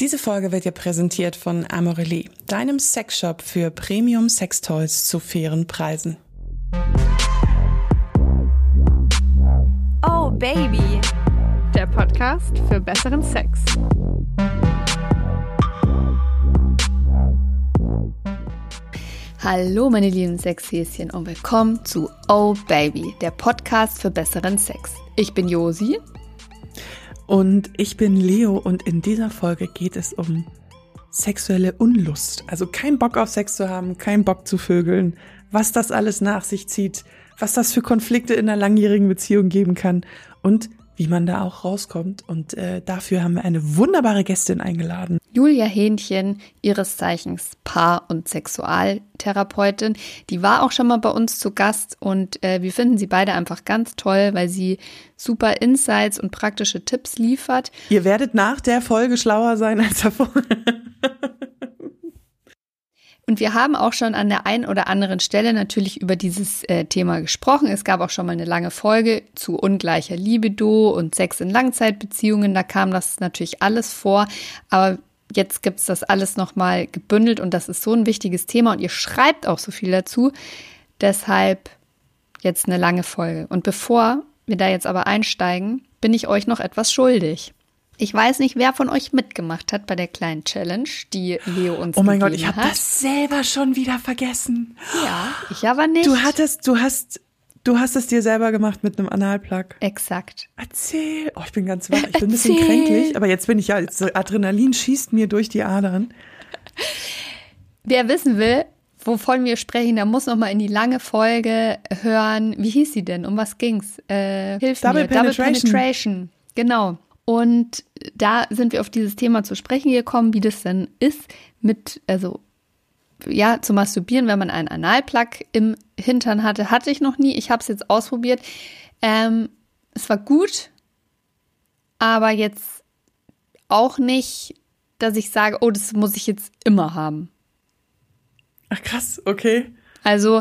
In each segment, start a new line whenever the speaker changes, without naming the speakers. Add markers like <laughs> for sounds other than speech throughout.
Diese Folge wird dir präsentiert von Amorelie, deinem Sexshop für Premium Sextoys zu fairen Preisen.
Oh Baby, der Podcast für besseren Sex.
Hallo meine lieben Sexhäschen und willkommen zu Oh Baby, der Podcast für besseren Sex. Ich bin Josi
und ich bin Leo und in dieser Folge geht es um sexuelle Unlust. Also kein Bock auf Sex zu haben, kein Bock zu vögeln, was das alles nach sich zieht, was das für Konflikte in einer langjährigen Beziehung geben kann und wie man da auch rauskommt. Und äh, dafür haben wir eine wunderbare Gästin eingeladen.
Julia Hähnchen, ihres Zeichens Paar- und Sexualtherapeutin. Die war auch schon mal bei uns zu Gast und äh, wir finden sie beide einfach ganz toll, weil sie super Insights und praktische Tipps liefert.
Ihr werdet nach der Folge schlauer sein als davor. <laughs>
Und wir haben auch schon an der einen oder anderen Stelle natürlich über dieses äh, Thema gesprochen. Es gab auch schon mal eine lange Folge zu ungleicher Libido und Sex in Langzeitbeziehungen. Da kam das natürlich alles vor. Aber jetzt gibt's das alles nochmal gebündelt und das ist so ein wichtiges Thema und ihr schreibt auch so viel dazu. Deshalb jetzt eine lange Folge. Und bevor wir da jetzt aber einsteigen, bin ich euch noch etwas schuldig. Ich weiß nicht, wer von euch mitgemacht hat bei der kleinen Challenge, die Leo uns
Oh mein Gott, ich habe
hat.
das selber schon wieder vergessen.
Ja, ich aber nicht.
Du hattest, du hast, du hast es dir selber gemacht mit einem Analplug.
Exakt.
Erzähl. Oh, ich bin ganz wach. Ich bin ein bisschen kränklich, aber jetzt bin ich ja, jetzt, Adrenalin schießt mir durch die Adern.
Wer wissen will, wovon wir sprechen, der muss noch mal in die lange Folge hören. Wie hieß sie denn? Um was ging's? Äh, hilf
Double
mir.
Penetration.
Double Penetration. Genau. Und da sind wir auf dieses Thema zu sprechen gekommen, wie das denn ist mit, also ja, zu masturbieren, wenn man einen Analplug im Hintern hatte, hatte ich noch nie. Ich habe es jetzt ausprobiert. Ähm, es war gut, aber jetzt auch nicht, dass ich sage, oh, das muss ich jetzt immer haben.
Ach krass, okay.
Also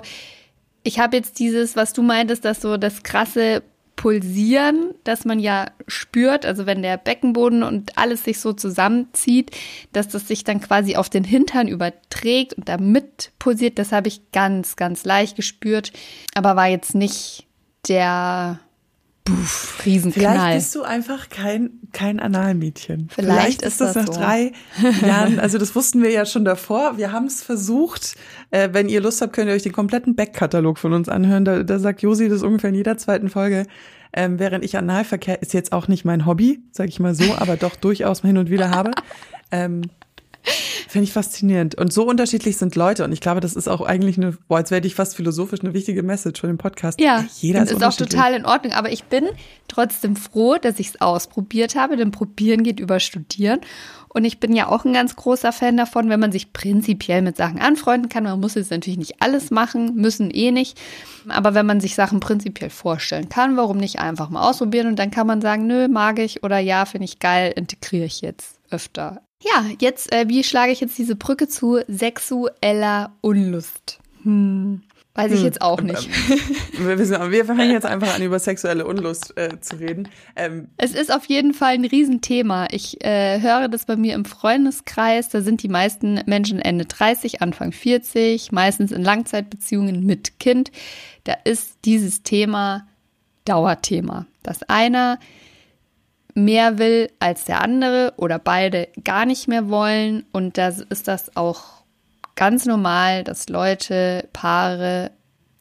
ich habe jetzt dieses, was du meintest, dass so das krasse Pulsieren, das man ja spürt, also wenn der Beckenboden und alles sich so zusammenzieht, dass das sich dann quasi auf den Hintern überträgt und damit pulsiert, das habe ich ganz, ganz leicht gespürt, aber war jetzt nicht der
Vielleicht
Riesenknall.
bist du einfach kein, kein Analmädchen.
Vielleicht ist
ist das,
das
nach
so.
drei Jahren, also das wussten wir ja schon davor. Wir haben es versucht. Äh, wenn ihr Lust habt, könnt ihr euch den kompletten Backkatalog von uns anhören. Da, da sagt Josi das ungefähr in jeder zweiten Folge. Ähm, während ich Analverkehr ist jetzt auch nicht mein Hobby, sage ich mal so, aber doch durchaus mal hin und wieder habe. <laughs> Ähm, Finde ich faszinierend. Und so unterschiedlich sind Leute. Und ich glaube, das ist auch eigentlich eine, boah, jetzt werde ich fast philosophisch eine wichtige Message von dem Podcast.
Ja,
jeder
und
ist,
ist auch total in Ordnung. Aber ich bin trotzdem froh, dass ich es ausprobiert habe, denn Probieren geht über Studieren. Und ich bin ja auch ein ganz großer Fan davon, wenn man sich prinzipiell mit Sachen anfreunden kann. Man muss jetzt natürlich nicht alles machen, müssen eh nicht. Aber wenn man sich Sachen prinzipiell vorstellen kann, warum nicht einfach mal ausprobieren? Und dann kann man sagen, nö, mag ich oder ja, finde ich geil, integriere ich jetzt öfter. Ja, jetzt, äh, wie schlage ich jetzt diese Brücke zu sexueller Unlust? Hm. Weiß ich jetzt auch nicht.
Wir, wissen, wir fangen jetzt einfach an, über sexuelle Unlust äh, zu reden. Ähm,
Es ist auf jeden Fall ein Riesenthema. Ich äh, höre das bei mir im Freundeskreis. Da sind die meisten Menschen Ende 30, Anfang 40, meistens in Langzeitbeziehungen mit Kind. Da ist dieses Thema Dauerthema. Dass einer mehr will als der andere oder beide gar nicht mehr wollen. Und da ist das auch ganz normal, dass Leute, Paare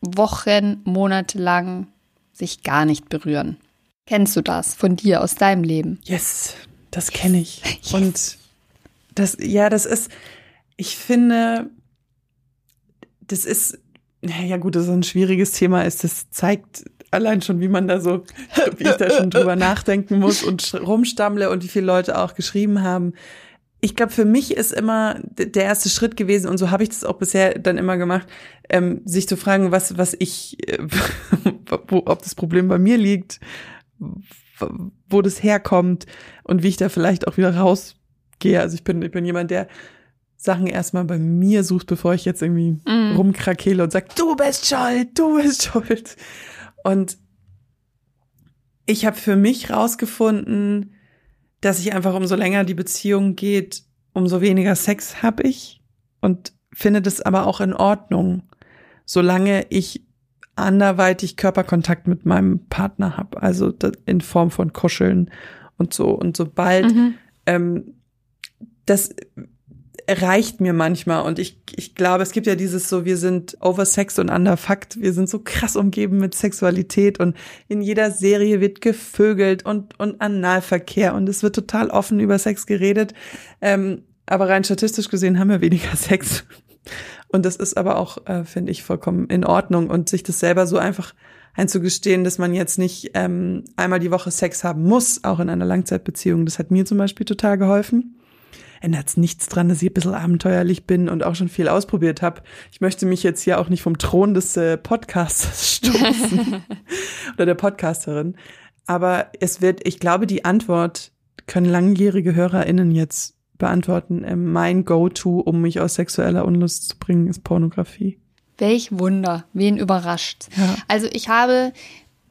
Wochen, Monate lang sich gar nicht berühren. Kennst du das von dir aus deinem Leben?
yes, das kenne ich. Und das, ja, das ist, ich finde, das ist, ja gut, das ist ein schwieriges Thema ist. Das zeigt allein schon, wie man da so, wie ich da schon drüber <laughs> nachdenken muss und rumstammle und wie viele Leute auch geschrieben haben. Ich glaube, für mich ist immer der erste Schritt gewesen, und so habe ich das auch bisher dann immer gemacht, ähm, sich zu fragen, was, was ich, äh, <laughs> wo, ob das Problem bei mir liegt, wo das herkommt und wie ich da vielleicht auch wieder rausgehe. Also ich bin, ich bin jemand, der Sachen erstmal bei mir sucht, bevor ich jetzt irgendwie
Mm.
rumkrakele und sag, du bist schuld, du bist schuld. Und ich habe für mich rausgefunden, dass ich einfach umso länger die Beziehung geht, umso weniger Sex habe ich und finde das aber auch in Ordnung, solange ich anderweitig Körperkontakt mit meinem Partner habe, also in Form von Kuscheln und so. Und sobald mhm. ähm, das reicht mir manchmal. Und ich, ich glaube, es gibt ja dieses so, wir sind oversext und underfucked, wir sind so krass umgeben mit Sexualität und in jeder Serie wird gevögelt und, und Analverkehr. Und es wird total offen über Sex geredet, ähm, aber rein statistisch gesehen haben wir weniger <laughs> Sex. Und das ist aber auch, äh, finde ich, vollkommen in Ordnung. Und sich das selber so einfach einzugestehen, dass man jetzt nicht ähm, einmal die Woche Sex haben muss, auch in einer Langzeitbeziehung. Das hat mir zum Beispiel total geholfen ändert nichts dran, dass ich ein bisschen abenteuerlich bin und auch schon viel ausprobiert habe. Ich möchte mich jetzt hier auch nicht vom Thron des äh, Podcasters <laughs> stoßen <laughs> oder der Podcasterin. Aber es wird, ich glaube, die Antwort können langjährige HörerInnen jetzt beantworten. Ähm, mein Go-To, um mich aus sexueller Unlust zu bringen, ist Pornografie.
Welch Wunder, wen überrascht. Ja. Also ich habe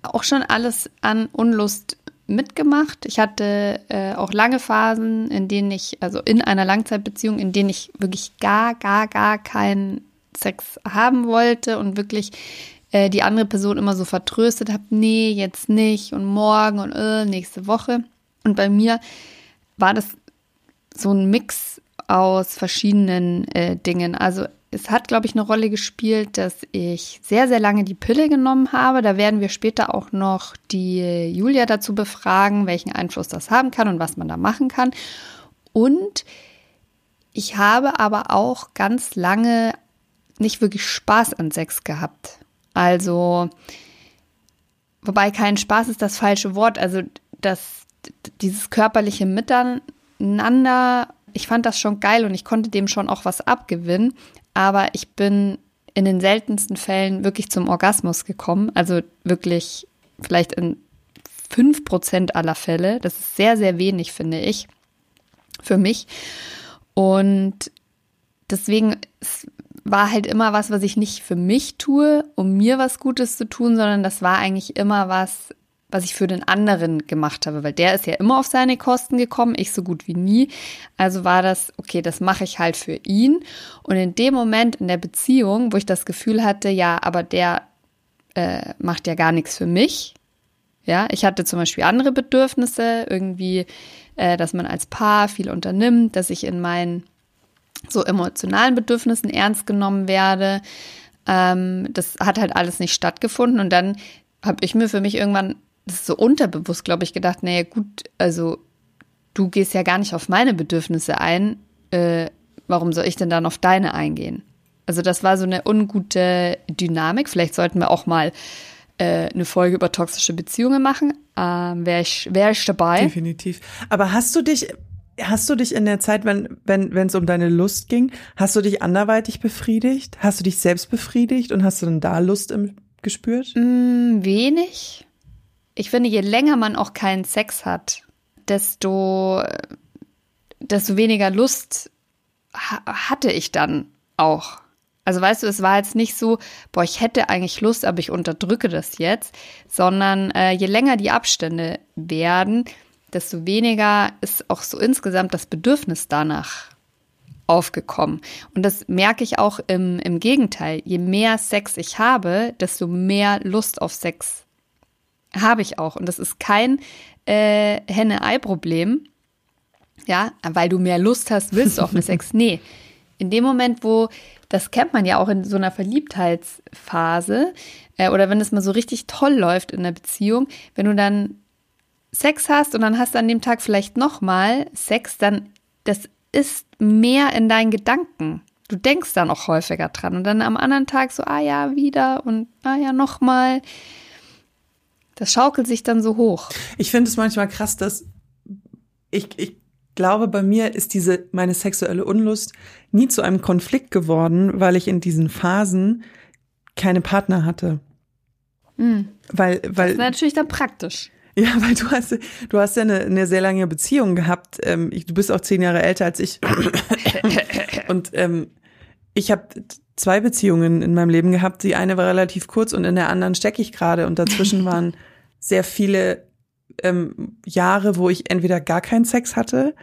auch schon alles an Unlust mitgemacht. Ich hatte äh, auch lange Phasen, in denen ich, also in einer Langzeitbeziehung, in denen ich wirklich gar, gar, gar keinen Sex haben wollte und wirklich äh, die andere Person immer so vertröstet habe, nee, jetzt nicht und morgen und äh, nächste Woche. Und bei mir war das so ein Mix aus verschiedenen äh, Dingen. Also es hat, glaube ich, eine Rolle gespielt, dass ich sehr, sehr lange die Pille genommen habe. Da werden wir später auch noch die Julia dazu befragen, welchen Einfluss das haben kann und was man da machen kann. Und ich habe aber auch ganz lange nicht wirklich Spaß an Sex gehabt. Also, wobei kein Spaß ist das falsche Wort. Also, das, dieses körperliche Miteinander, ich fand das schon geil und ich konnte dem schon auch was abgewinnen aber ich bin in den seltensten Fällen wirklich zum Orgasmus gekommen. Also wirklich vielleicht in fünf Prozent aller Fälle. Das ist sehr, sehr wenig, finde ich, für mich. Und deswegen war halt immer was, was ich nicht für mich tue, um mir was Gutes zu tun, sondern das war eigentlich immer was, was ich für den anderen gemacht habe, weil der ist ja immer auf seine Kosten gekommen, ich so gut wie nie. Also war das, okay, das mache ich halt für ihn. Und in dem Moment in der Beziehung, wo ich das Gefühl hatte, ja, aber der äh, macht ja gar nichts für mich. Ja, ich hatte zum Beispiel andere Bedürfnisse, irgendwie, äh, dass man als Paar viel unternimmt, dass ich in meinen so emotionalen Bedürfnissen ernst genommen werde. Ähm, das hat halt alles nicht stattgefunden und dann habe ich mir für mich irgendwann das ist so unterbewusst, glaube ich, gedacht, naja, gut, also du gehst ja gar nicht auf meine Bedürfnisse ein, äh, warum soll ich denn dann auf deine eingehen? Also das war so eine ungute Dynamik. Vielleicht sollten wir auch mal äh, eine Folge über toxische Beziehungen machen. Ähm, Wäre ich, wär ich dabei.
Definitiv. Aber hast du dich, hast du dich in der Zeit, wenn wenn wenn es um deine Lust ging, hast du dich anderweitig befriedigt? Hast du dich selbst befriedigt und hast du dann da Lust im, gespürt?
Mm, wenig ich finde, je länger man auch keinen Sex hat, desto, desto weniger Lust ha hatte ich dann auch. Also weißt du, es war jetzt nicht so, boah, ich hätte eigentlich Lust, aber ich unterdrücke das jetzt, sondern äh, je länger die Abstände werden, desto weniger ist auch so insgesamt das Bedürfnis danach aufgekommen. Und das merke ich auch im, im Gegenteil. Je mehr Sex ich habe, desto mehr Lust auf Sex habe ich auch. Und das ist kein äh, Henne-Ei-Problem. Ja, weil du mehr Lust hast, willst du auch mit Sex. <laughs> Nee. In dem Moment, wo, das kennt man ja auch in so einer Verliebtheitsphase, äh, oder wenn es mal so richtig toll läuft in der Beziehung, wenn du dann Sex hast und dann hast du an dem Tag vielleicht nochmal Sex, dann das ist mehr in deinen Gedanken. Du denkst dann auch häufiger dran und dann am anderen Tag so, ah ja, wieder und ah ja, nochmal. Das schaukelt sich dann so hoch.
Ich finde es manchmal krass, dass ich, ich glaube, bei mir ist diese, meine sexuelle Unlust nie zu einem Konflikt geworden, weil ich in diesen Phasen keine Partner hatte.
Mhm. Weil, weil. Das ist natürlich dann praktisch.
Ja, weil du hast, du hast ja eine, eine sehr lange Beziehung gehabt. Ähm, ich, du bist auch zehn Jahre älter als ich. <coughs> Und ähm, ich habe zwei Beziehungen in meinem Leben gehabt. Die eine war relativ kurz und in der anderen stecke ich gerade und dazwischen <laughs> waren sehr viele ähm, Jahre, wo ich entweder gar keinen Sex hatte,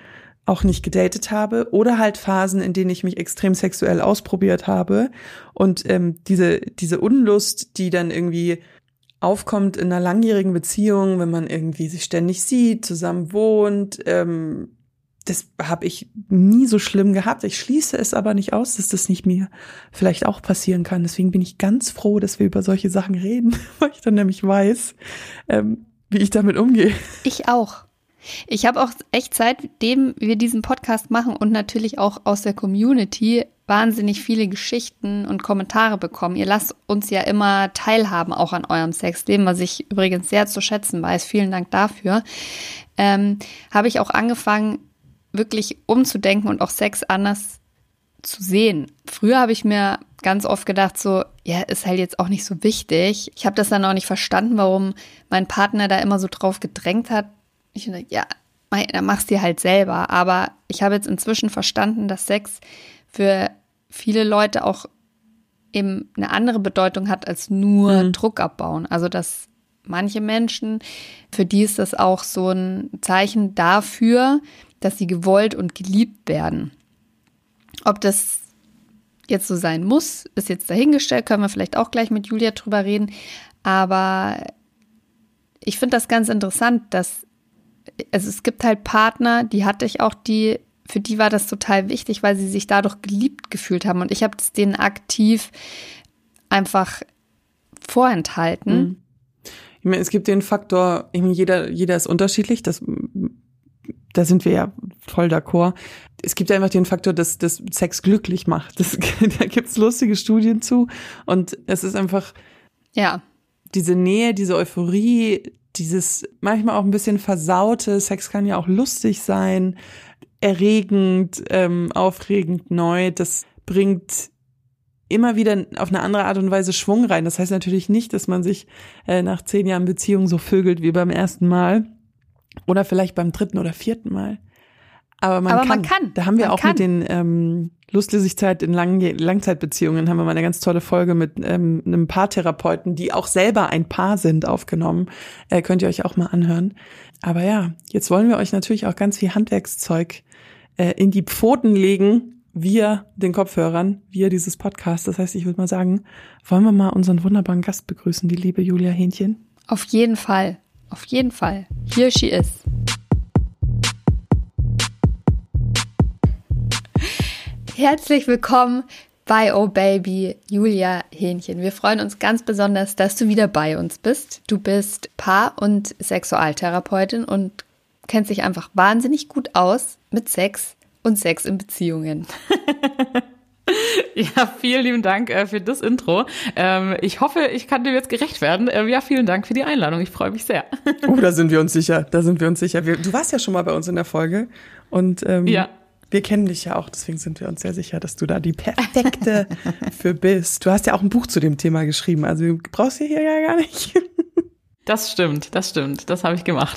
auch nicht gedatet habe oder halt Phasen, in denen ich mich extrem sexuell ausprobiert habe und ähm, diese diese Unlust, die dann irgendwie aufkommt in einer langjährigen Beziehung, wenn man irgendwie sich ständig sieht, zusammen wohnt, ähm, das habe ich nie so schlimm gehabt. Ich schließe es aber nicht aus, dass das nicht mir vielleicht auch passieren kann. Deswegen bin ich ganz froh, dass wir über solche Sachen reden, <laughs> weil ich dann nämlich weiß, ähm, wie ich damit umgehe.
Ich auch. Ich habe auch echt seitdem wir diesen Podcast machen und natürlich auch aus der Community wahnsinnig viele Geschichten und Kommentare bekommen. Ihr lasst uns ja immer teilhaben, auch an eurem Sexleben, was ich übrigens sehr zu schätzen weiß. Vielen Dank dafür. Ähm, habe ich auch angefangen, wirklich umzudenken und auch Sex anders zu sehen. Früher habe ich mir ganz oft gedacht, so, ja, ist halt jetzt auch nicht so wichtig. Ich habe das dann auch nicht verstanden, warum mein Partner da immer so drauf gedrängt hat. Ich dachte, ja, dann mach's dir halt selber. Aber ich habe jetzt inzwischen verstanden, dass Sex für viele Leute auch eben eine andere Bedeutung hat als nur mhm. Druck abbauen. Also dass manche Menschen, für die ist das auch so ein Zeichen dafür, dass sie gewollt und geliebt werden. Ob das jetzt so sein muss, ist jetzt dahingestellt, können wir vielleicht auch gleich mit Julia drüber reden. Aber ich finde das ganz interessant, dass also es gibt halt Partner, die hatte ich auch, die für die war das total wichtig, weil sie sich dadurch geliebt gefühlt haben. Und ich habe es denen aktiv einfach vorenthalten. Mhm.
Ich meine, es gibt den Faktor, ich meine, jeder, jeder ist unterschiedlich, das, da sind wir ja voll d'accord. Es gibt einfach den Faktor, dass, dass Sex glücklich macht. Das, <laughs> da gibt's lustige Studien zu. Und es ist einfach,
ja,
diese Nähe, diese Euphorie, dieses manchmal auch ein bisschen versaute, Sex kann ja auch lustig sein, erregend, ähm, aufregend, neu. Das bringt immer wieder auf eine andere Art und Weise Schwung rein. Das heißt natürlich nicht, dass man sich äh, nach zehn Jahren Beziehung so vögelt wie beim ersten Mal oder vielleicht beim dritten oder vierten Mal. Aber man,
Aber
kann.
man kann.
Da haben wir
man
auch
kann.
mit den ähm, Lustlosigkeit in Lang Langzeitbeziehungen haben wir mal eine ganz tolle Folge mit ähm, einem Paartherapeuten, die auch selber ein Paar sind, aufgenommen. Äh, könnt ihr euch auch mal anhören. Aber ja, jetzt wollen wir euch natürlich auch ganz viel Handwerkszeug äh, in die Pfoten legen, via den Kopfhörern, via dieses Podcast. Das heißt, ich würde mal sagen, wollen wir mal unseren wunderbaren Gast begrüßen, die liebe Julia Hähnchen?
Auf jeden Fall. Auf jeden Fall. Here she is. Herzlich willkommen bei Oh Baby, Julia Hähnchen. Wir freuen uns ganz besonders, dass du wieder bei uns bist. Du bist Paar- und Sexualtherapeutin und kennst dich einfach wahnsinnig gut aus mit Sex und Sex in Beziehungen. <laughs> <laughs>
Ja, vielen lieben Dank äh, für das Intro. Ähm, ich hoffe, ich kann dem jetzt gerecht werden. Ähm, ja, vielen Dank für die Einladung. Ich freue mich sehr.
Oh, <laughs> da sind wir uns sicher. Da sind wir uns sicher. Wir, du warst ja schon mal bei uns in der Folge und ähm,
Ja.
wir kennen dich ja auch. Deswegen sind wir uns sehr sicher, dass du da die perfekte <laughs> für bist. Du hast ja auch ein Buch zu dem Thema geschrieben. Also du brauchst du hier ja gar nicht.
Das stimmt, das stimmt. Das habe ich gemacht.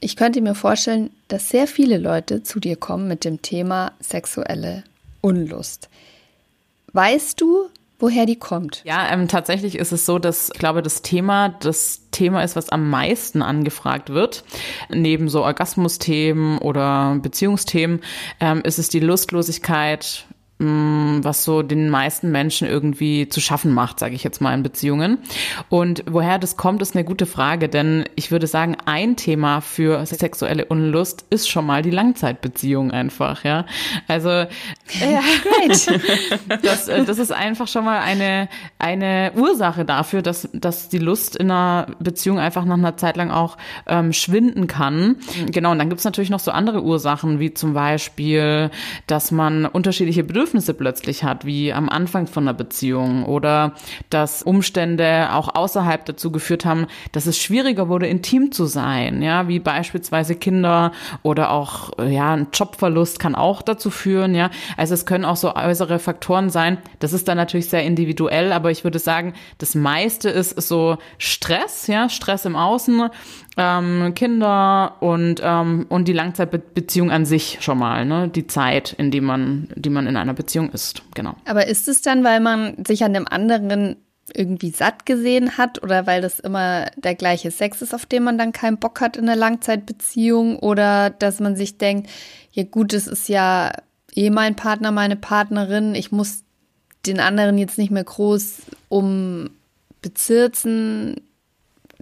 Ich könnte mir vorstellen, dass sehr viele Leute zu dir kommen mit dem Thema sexuelle Unlust. Weißt du, woher die kommt?
Ja, ähm, tatsächlich ist es so, dass ich glaube, das Thema das Thema ist, was am meisten angefragt wird. Neben so Orgasmusthemen oder Beziehungsthemen ähm, ist es die Lustlosigkeit, was so den meisten Menschen irgendwie zu schaffen macht, sage ich jetzt mal in Beziehungen. Und woher das kommt, ist eine gute Frage, denn ich würde sagen, ein Thema für sexuelle Unlust ist schon mal die Langzeitbeziehung einfach, ja. Also ja,
Great. <laughs>
das, äh, das ist einfach schon mal eine, eine Ursache dafür, dass, dass die Lust in einer Beziehung einfach nach einer Zeit lang auch ähm, schwinden kann. Genau, und dann gibt's natürlich noch so andere Ursachen, wie zum Beispiel, dass man unterschiedliche Bedürfnisse plötzlich hat, wie am Anfang von einer Beziehung oder dass Umstände auch außerhalb dazu geführt haben, dass es schwieriger wurde, intim zu sein, ja, wie beispielsweise Kinder oder auch, ja, ein Jobverlust kann auch dazu führen, ja. Also es können auch so äußere Faktoren sein. Das ist dann natürlich sehr individuell, aber ich würde sagen, das meiste ist, ist so Stress, ja, Stress im Außen, ähm, Kinder und ähm, und die Langzeitbeziehung an sich schon mal, ne, die Zeit, in die man, die man in einer Beziehung ist, genau.
Aber ist es dann, weil man sich an dem anderen irgendwie satt gesehen hat oder weil das immer der gleiche Sex ist, auf den man dann keinen Bock hat in einer Langzeitbeziehung? Oder dass man sich denkt, ja gut, es ist ja eh mein Partner, meine Partnerin, ich muss den anderen jetzt nicht mehr groß um bezirzen,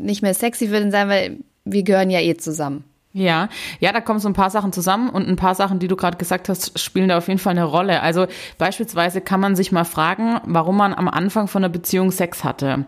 nicht mehr sexy für den sein, weil wir gehören ja eh zusammen.
Ja, ja, da kommen so ein paar Sachen zusammen und ein paar Sachen, die du gerade gesagt hast, spielen da auf jeden Fall eine Rolle. Also beispielsweise kann man sich mal fragen, warum man am Anfang von einer Beziehung Sex hatte,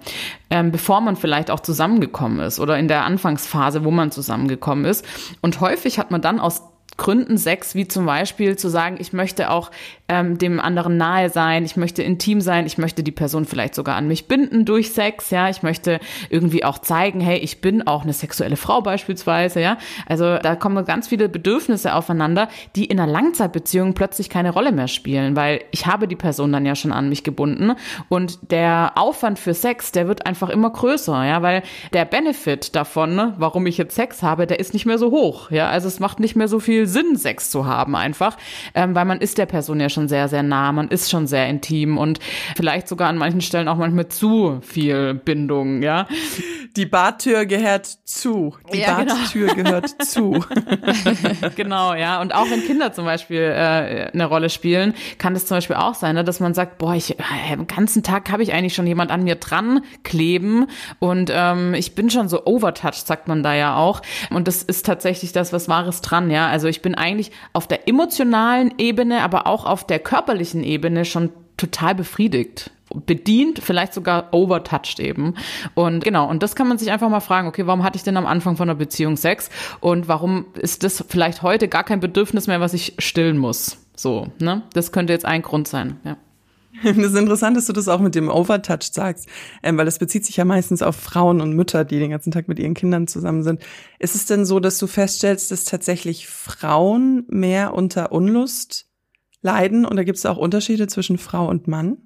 ähm, bevor man vielleicht auch zusammengekommen ist oder in der Anfangsphase, wo man zusammengekommen ist. Und häufig hat man dann aus Gründen Sex, wie zum Beispiel zu sagen, ich möchte auch ähm, dem anderen nahe sein, ich möchte intim sein, ich möchte die Person vielleicht sogar an mich binden durch Sex, ja, ich möchte irgendwie auch zeigen, hey, ich bin auch eine sexuelle Frau beispielsweise, ja. Also da kommen ganz viele Bedürfnisse aufeinander, die in einer Langzeitbeziehung plötzlich keine Rolle mehr spielen, weil ich habe die Person dann ja schon an mich gebunden und der Aufwand für Sex, der wird einfach immer größer, ja, weil der Benefit davon, warum ich jetzt Sex habe, der ist nicht mehr so hoch, ja. Also es macht nicht mehr so viel Sinn, Sex zu haben einfach, ähm, weil man ist der Person ja schon sehr, sehr nah, man ist schon sehr intim und vielleicht sogar an manchen Stellen auch manchmal zu viel Bindung, ja.
Die Badtür gehört zu. Die ja. Badtür genau. gehört zu. <laughs>
genau, ja. Und auch wenn Kinder zum Beispiel äh, eine Rolle spielen, kann es zum Beispiel auch sein, ne, dass man sagt, boah, ich äh, den ganzen Tag habe ich eigentlich schon jemand an mir dran kleben und ähm, ich bin schon so overtouched, sagt man da ja auch. Und das ist tatsächlich das, was Wahres dran, ja. Also ich bin eigentlich auf der emotionalen Ebene, aber auch auf der körperlichen Ebene schon total befriedigt bedient, vielleicht sogar overtouched eben. Und genau, und das kann man sich einfach mal fragen, okay, warum hatte ich denn am Anfang von einer Beziehung Sex und warum ist das vielleicht heute gar kein Bedürfnis mehr, was ich stillen muss? So, ne? Das könnte jetzt ein Grund sein, ja. <laughs>
Das ist interessant, dass du das auch mit dem Overtouch sagst, ähm, weil das bezieht sich ja meistens auf Frauen und Mütter, die den ganzen Tag mit ihren Kindern zusammen sind. Ist es denn so, dass du feststellst, dass tatsächlich Frauen mehr unter Unlust leiden und da gibt es auch Unterschiede zwischen Frau und Mann?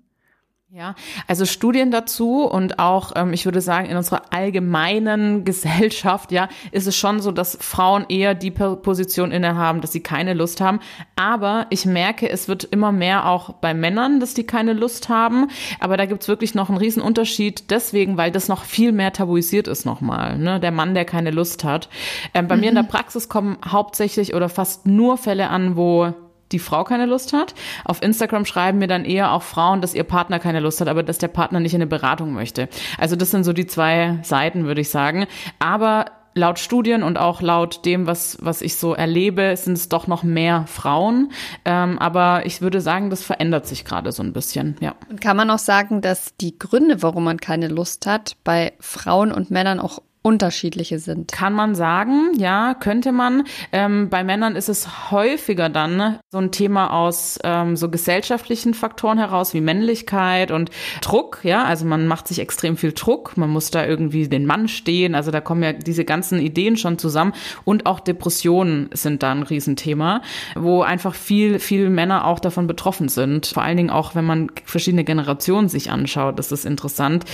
Ja, also Studien dazu und auch, ähm, ich würde sagen, in unserer allgemeinen <laughs> Gesellschaft, ja, ist es schon so, dass Frauen eher die Position innehaben, dass sie keine Lust haben. Aber ich merke, es wird immer mehr auch bei Männern, dass die keine Lust haben. Aber da gibt's wirklich noch einen riesen Unterschied, deswegen, weil das noch viel mehr tabuisiert ist nochmal, ne? Der Mann, der keine Lust hat. Ähm, bei mhm. mir in der Praxis kommen hauptsächlich oder fast nur Fälle an, wo die Frau keine Lust hat. Auf Instagram schreiben mir dann eher auch Frauen, dass ihr Partner keine Lust hat, aber dass der Partner nicht in eine Beratung möchte. Also das sind so die zwei Seiten, würde ich sagen. Aber laut Studien und auch laut dem, was, was ich so erlebe, sind es doch noch mehr Frauen. Ähm, aber ich würde sagen, das verändert sich gerade so ein bisschen, ja.
Und kann man auch sagen, dass die Gründe, warum man keine Lust hat, bei Frauen und Männern auch unterschiedliche sind.
Kann man sagen, ja, könnte man. Ähm, bei Männern ist es häufiger dann so ein Thema aus ähm, so gesellschaftlichen Faktoren heraus wie Männlichkeit und Druck, ja, also man macht sich extrem viel Druck, man muss da irgendwie den Mann stehen, also da kommen ja diese ganzen Ideen schon zusammen und auch Depressionen sind da ein Riesenthema, wo einfach viel, viel Männer auch davon betroffen sind. Vor allen Dingen auch, wenn man verschiedene Generationen sich anschaut, das ist interessant,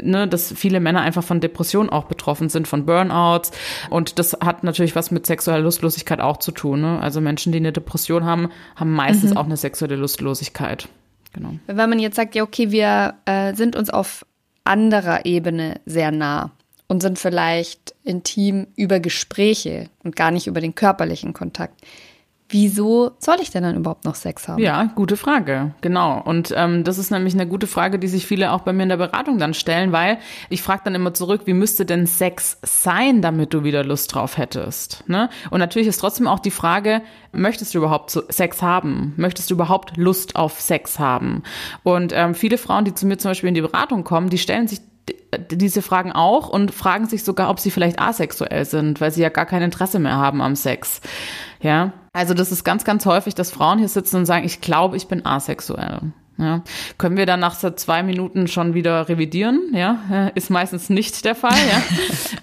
ne, dass viele Männer einfach von Depressionen auch betroffen betroffen sind von Burnouts. Und das hat natürlich was mit sexueller Lustlosigkeit auch zu tun. Ne? Also Menschen, die eine Depression haben, haben meistens mhm. auch eine sexuelle Lustlosigkeit.
Genau. Wenn man jetzt sagt, ja, okay, wir äh, sind uns auf anderer Ebene sehr nah und sind vielleicht intim über Gespräche und gar nicht über den körperlichen Kontakt wieso soll ich denn dann überhaupt noch Sex haben?
Ja, gute Frage, genau. Und ähm, das ist nämlich eine gute Frage, die sich viele auch bei mir in der Beratung dann stellen, weil ich frage dann immer zurück, wie müsste denn Sex sein, damit du wieder Lust drauf hättest? Ne? Und natürlich ist trotzdem auch die Frage, möchtest du überhaupt Sex haben? Möchtest du überhaupt Lust auf Sex haben? Und ähm, viele Frauen, die zu mir zum Beispiel in die Beratung kommen, die stellen sich diese Fragen auch und fragen sich sogar, ob sie vielleicht asexuell sind, weil sie ja gar kein Interesse mehr haben am Sex. Ja, also das ist ganz, ganz häufig, dass Frauen hier sitzen und sagen, ich glaube, ich bin asexuell. Ja. Können wir dann nach so zwei Minuten schon wieder revidieren? Ja, ist meistens nicht der Fall. Ja.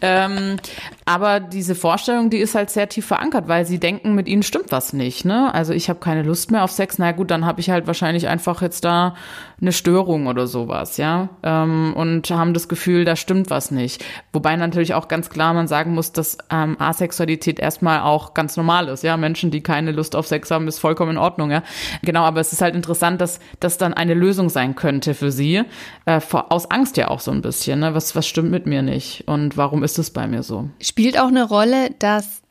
<laughs> ähm, aber diese Vorstellung, die ist halt sehr tief verankert, weil sie denken, mit ihnen stimmt was nicht. Ne? Also ich habe keine Lust mehr auf Sex. Na gut, dann habe ich halt wahrscheinlich einfach jetzt da eine Störung oder sowas, ja. Ähm, und haben das Gefühl, da stimmt was nicht. Wobei natürlich auch ganz klar man sagen muss, dass ähm, Asexualität erstmal auch ganz normal ist. Ja, Menschen, die keine Lust auf Sex haben, ist vollkommen in Ordnung. Ja, genau. Aber es ist halt interessant, dass dass dann eine Lösung sein könnte für sie. Äh, vor, aus Angst ja auch so ein bisschen. Ne? Was, was stimmt mit mir nicht? Und warum ist es bei mir so?
Spielt auch eine Rolle, dass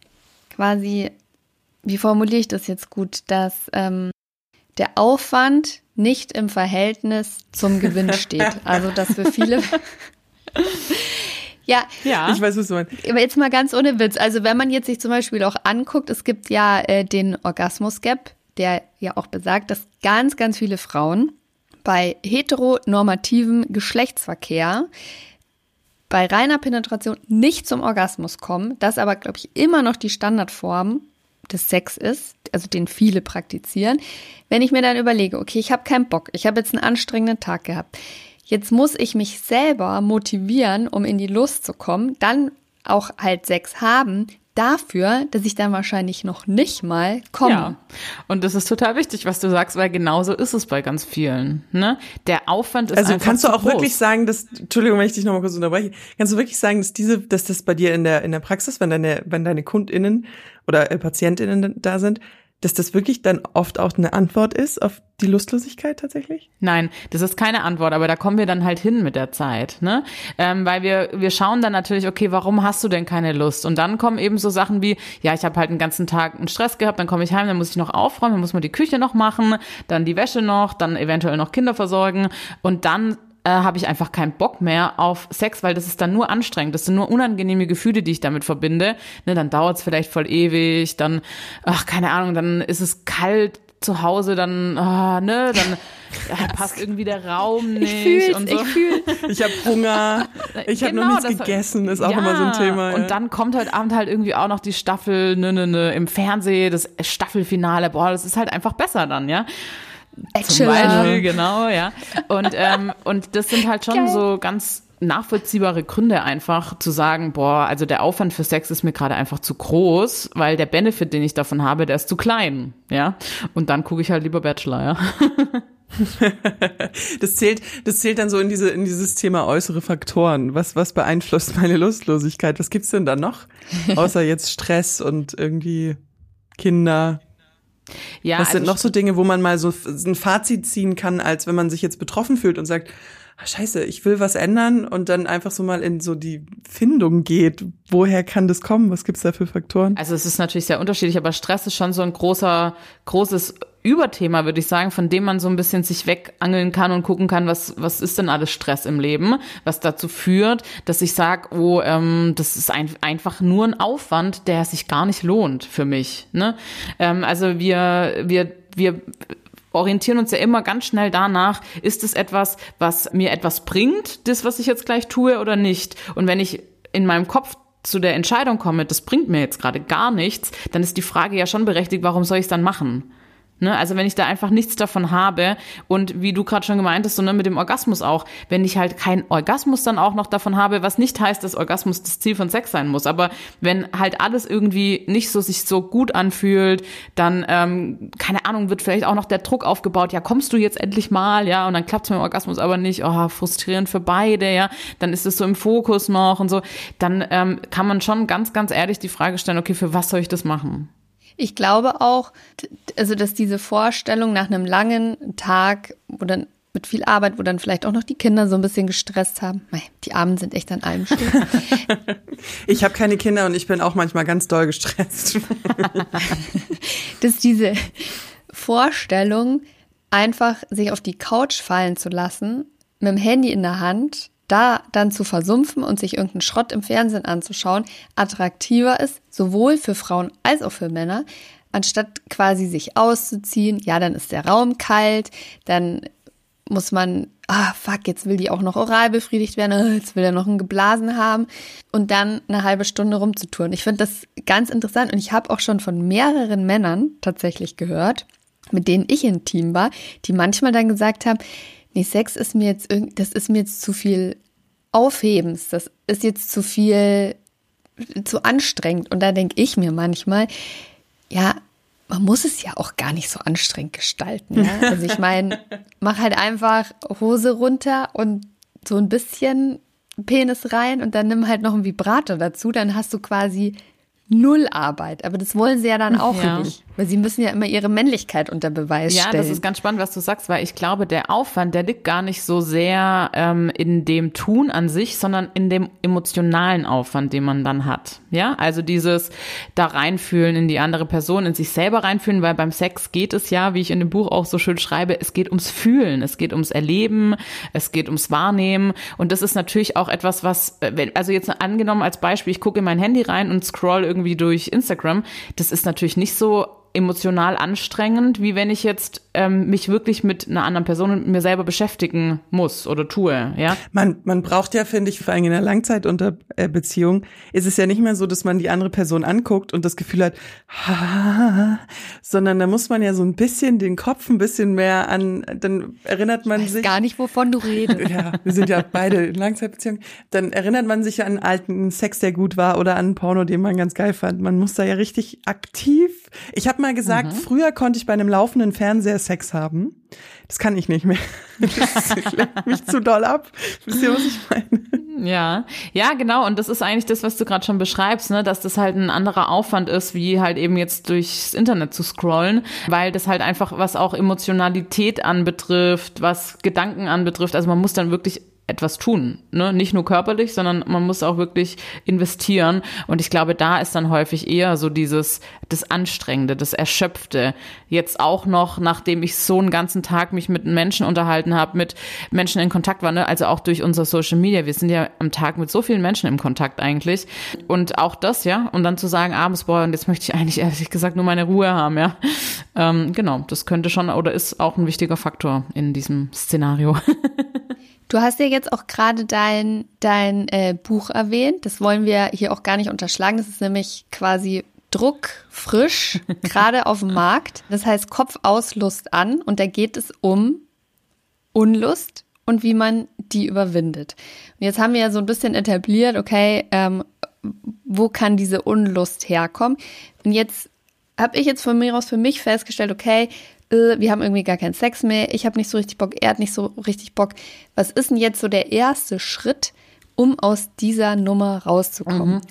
quasi, wie formuliere ich das jetzt gut, dass ähm, der Aufwand nicht im Verhältnis zum Gewinn steht. <laughs> Also, dass für viele. ja,
ja, ich weiß, was du meinst.
Aber jetzt mal ganz ohne Witz. Also, wenn man jetzt sich zum Beispiel auch anguckt, es gibt ja äh, den Orgasmus-Gap, der ja auch besagt, dass ganz, ganz viele Frauen bei heteronormativem Geschlechtsverkehr bei reiner Penetration nicht zum Orgasmus kommen, das aber, glaube ich, immer noch die Standardform des Sex ist, also den viele praktizieren. Wenn ich mir dann überlege, okay, ich habe keinen Bock, ich habe jetzt einen anstrengenden Tag gehabt, jetzt muss ich mich selber motivieren, um in die Lust zu kommen, dann auch halt Sex haben, dafür, dass ich dann wahrscheinlich noch nicht mal komme. Ja.
Und das ist total wichtig, was du sagst, weil genauso ist es bei ganz vielen. Ne? Der Aufwand ist
also
einfach
kannst du auch
groß.
wirklich sagen, dass Entschuldigung, wenn ich dich noch mal kurz unterbreche, kannst du wirklich sagen, dass diese, dass das bei dir in der in der Praxis, wenn deine wenn deine KundInnen oder äh, PatientInnen da sind, dass das wirklich dann oft auch eine Antwort ist auf die Lustlosigkeit tatsächlich?
Nein, das ist keine Antwort, aber da kommen wir dann halt hin mit der Zeit, ne? Ähm, weil wir wir schauen dann natürlich, okay, warum hast du denn keine Lust? Und dann kommen eben so Sachen wie, ja, ich habe halt einen ganzen Tag einen Stress gehabt, dann komme ich heim, dann muss ich noch aufräumen, dann muss man die Küche noch machen, dann die Wäsche noch, dann eventuell noch Kinder versorgen und dann äh, habe ich einfach keinen Bock mehr auf Sex, weil das ist dann nur anstrengend. Das sind nur unangenehme Gefühle, die ich damit verbinde. Ne, dann dauert es vielleicht voll ewig, dann, ach, keine Ahnung, dann ist es kalt zu Hause, dann, ah, ne, dann <laughs> ja, passt irgendwie der Raum nicht
ich
und so.
Ich, fühl.
ich habe Hunger, <laughs> ich habe
Genau,
noch nichts
das-
gegessen, ist auch
ja,
immer so ein Thema. ja.
Und dann kommt heute Abend halt irgendwie auch noch die Staffel ne, ne, ne, im Fernsehen, das Staffelfinale. Boah, das ist halt einfach besser dann, ja. Zum
Bachelor.
Beispiel, genau, ja. Und, ähm, und das sind halt schon
Geil.
so ganz nachvollziehbare Gründe einfach zu sagen, boah, also der Aufwand für Sex ist mir gerade einfach zu groß, weil der Benefit, den ich davon habe, der ist zu klein, ja. Und dann gucke ich halt lieber Bachelor, ja. <laughs>
Das zählt, das zählt dann so in diese, in dieses Thema äußere Faktoren. Was, was beeinflusst <laughs> meine Lustlosigkeit? Was gibt's denn da noch? <laughs> Außer jetzt Stress und irgendwie Kinder.
Ja,
Was sind
also
noch so Dinge, wo man mal so ein Fazit ziehen kann, als wenn man sich jetzt betroffen fühlt und sagt, scheiße, ich will was ändern und dann einfach so mal in so die Findung geht. Woher kann das kommen? Was gibt's da für Faktoren?
Also es ist natürlich sehr unterschiedlich, aber Stress ist schon so ein großer, großes Überthema, würde ich sagen, von dem man so ein bisschen sich wegangeln kann und gucken kann, was, was ist denn alles Stress im Leben, was dazu führt, dass ich sage, oh, ähm, das ist ein, einfach nur ein Aufwand, der sich gar nicht lohnt für mich. Ne? Ähm, also wir, wir, wir orientieren uns ja immer ganz schnell danach, ist es etwas, was mir etwas bringt, das, was ich jetzt gleich tue oder nicht. Und wenn ich in meinem Kopf zu der Entscheidung komme, das bringt mir jetzt gerade gar nichts, dann ist die Frage ja schon berechtigt, warum soll ich es dann machen? Ne, also wenn ich da einfach nichts davon habe und wie du gerade schon gemeint hast, so ne, mit dem Orgasmus auch, wenn ich halt keinen Orgasmus dann auch noch davon habe, was nicht heißt, dass Orgasmus das Ziel von Sex sein muss, aber wenn halt alles irgendwie nicht so sich so gut anfühlt, dann ähm, keine Ahnung, wird vielleicht auch noch der Druck aufgebaut, ja kommst du jetzt endlich mal, ja und dann klappt es mit dem Orgasmus aber nicht, oh frustrierend für beide, ja, dann ist es so im Fokus noch und so, dann ähm, kann man schon ganz ganz ehrlich die Frage stellen, okay, für was soll ich das machen?
Ich glaube auch, also dass diese Vorstellung nach einem langen Tag, wo dann mit viel Arbeit, wo dann vielleicht auch noch die Kinder so ein bisschen gestresst haben. Mei, Die Abend sind echt an allem schuld. <laughs>
Ich habe keine Kinder und ich bin auch manchmal ganz doll gestresst. <laughs>
dass diese Vorstellung, einfach sich auf die Couch fallen zu lassen, mit dem Handy in der Hand, da dann zu versumpfen und sich irgendeinen Schrott im Fernsehen anzuschauen, attraktiver ist, sowohl für Frauen als auch für Männer, anstatt quasi sich auszuziehen, ja, dann ist der Raum kalt, dann muss man, ah, fuck, jetzt will die auch noch oral befriedigt werden, <laughs> jetzt will er noch einen geblasen haben und dann eine halbe Stunde rumzutouren. Ich finde das ganz interessant und ich habe auch schon von mehreren Männern tatsächlich gehört, mit denen ich intim war, die manchmal dann gesagt haben, nee, Sex ist mir jetzt das ist mir jetzt zu viel Aufhebens, das ist jetzt zu viel, zu anstrengend. Und da denke ich mir manchmal, ja, man muss es ja auch gar nicht so anstrengend gestalten. Ja? <laughs> Also ich meine, mach halt einfach Hose runter und so ein bisschen Penis rein und dann nimm halt noch einen Vibrator dazu, dann hast du quasi null Arbeit. Aber das wollen sie ja dann auch
Ja.
nicht. Weil sie müssen ja immer ihre Männlichkeit unter Beweis
ja,
stellen.
das ist ganz spannend, was du sagst, weil ich glaube, der Aufwand, der liegt gar nicht so sehr ähm, in dem Tun an sich, sondern in dem emotionalen Aufwand, den man dann hat. Ja, also dieses da reinfühlen in die andere Person, in sich selber reinfühlen, weil beim Sex geht es ja, wie ich in dem Buch auch so schön schreibe, es geht ums Fühlen, es geht ums Erleben, es geht ums Wahrnehmen und das ist natürlich auch etwas, was, äh, also jetzt angenommen als Beispiel, ich gucke in mein Handy rein und scroll irgendwie durch Instagram, das ist natürlich nicht so emotional anstrengend, wie wenn ich jetzt ähm, mich wirklich mit einer anderen Person und mir selber beschäftigen muss oder tue, ja.
Man, man braucht ja, finde ich, vor allem in einer Langzeitunterbeziehung, ist es ja nicht mehr so, dass man die andere Person anguckt und das Gefühl hat, ha, sondern da muss man ja so ein bisschen den Kopf ein bisschen mehr an, dann erinnert man
ich weiß
sich.
gar nicht, wovon du redest.
Ja, wir sind ja beide in Langzeitbeziehungen. Dann erinnert man sich an alten Sex, der gut war oder an Porno, den man ganz geil fand. Man muss da ja richtig aktiv. Ich habe mal gesagt,
Mhm.
früher konnte ich bei einem laufenden Fernseher Sex haben. Das kann ich nicht mehr. <laughs> Das lenkt mich zu doll ab. Wisst ihr, was ich meine?
Ja, ja, genau. Und das ist eigentlich das, was du gerade schon beschreibst, ne, dass das halt ein anderer Aufwand ist, wie halt eben jetzt durchs Internet zu scrollen, weil das halt einfach, was auch Emotionalität anbetrifft, was Gedanken anbetrifft, also man muss dann wirklich etwas tun, ne? Nicht nur körperlich, sondern man muss auch wirklich investieren. Und ich glaube, da ist dann häufig eher so dieses, das Anstrengende, das Erschöpfte. Jetzt auch noch, nachdem ich so einen ganzen Tag mich mit Menschen unterhalten habe, mit Menschen in Kontakt war, ne? also auch durch unser Social Media. Wir sind ja am Tag mit so vielen Menschen im Kontakt eigentlich. Und auch das, ja, und dann zu sagen, abends, boah, und jetzt möchte ich eigentlich ehrlich gesagt nur meine Ruhe haben, ja. Ähm, genau, das könnte schon oder ist auch ein wichtiger Faktor in diesem Szenario. <laughs>
Du hast ja jetzt auch gerade dein, dein äh, Buch erwähnt. Das wollen wir hier auch gar nicht unterschlagen. Das ist nämlich quasi druckfrisch, <laughs> gerade auf dem Markt. Das heißt Kopf aus, Lust an. Und da geht es um Unlust und wie man die überwindet. Und jetzt haben wir ja so ein bisschen etabliert, okay, ähm, wo kann diese Unlust herkommen? Und jetzt habe ich jetzt von mir aus für mich festgestellt, okay, wir haben irgendwie gar keinen Sex mehr, ich habe nicht so richtig Bock, er hat nicht so richtig Bock. Was ist denn jetzt so der erste Schritt, um aus dieser Nummer rauszukommen?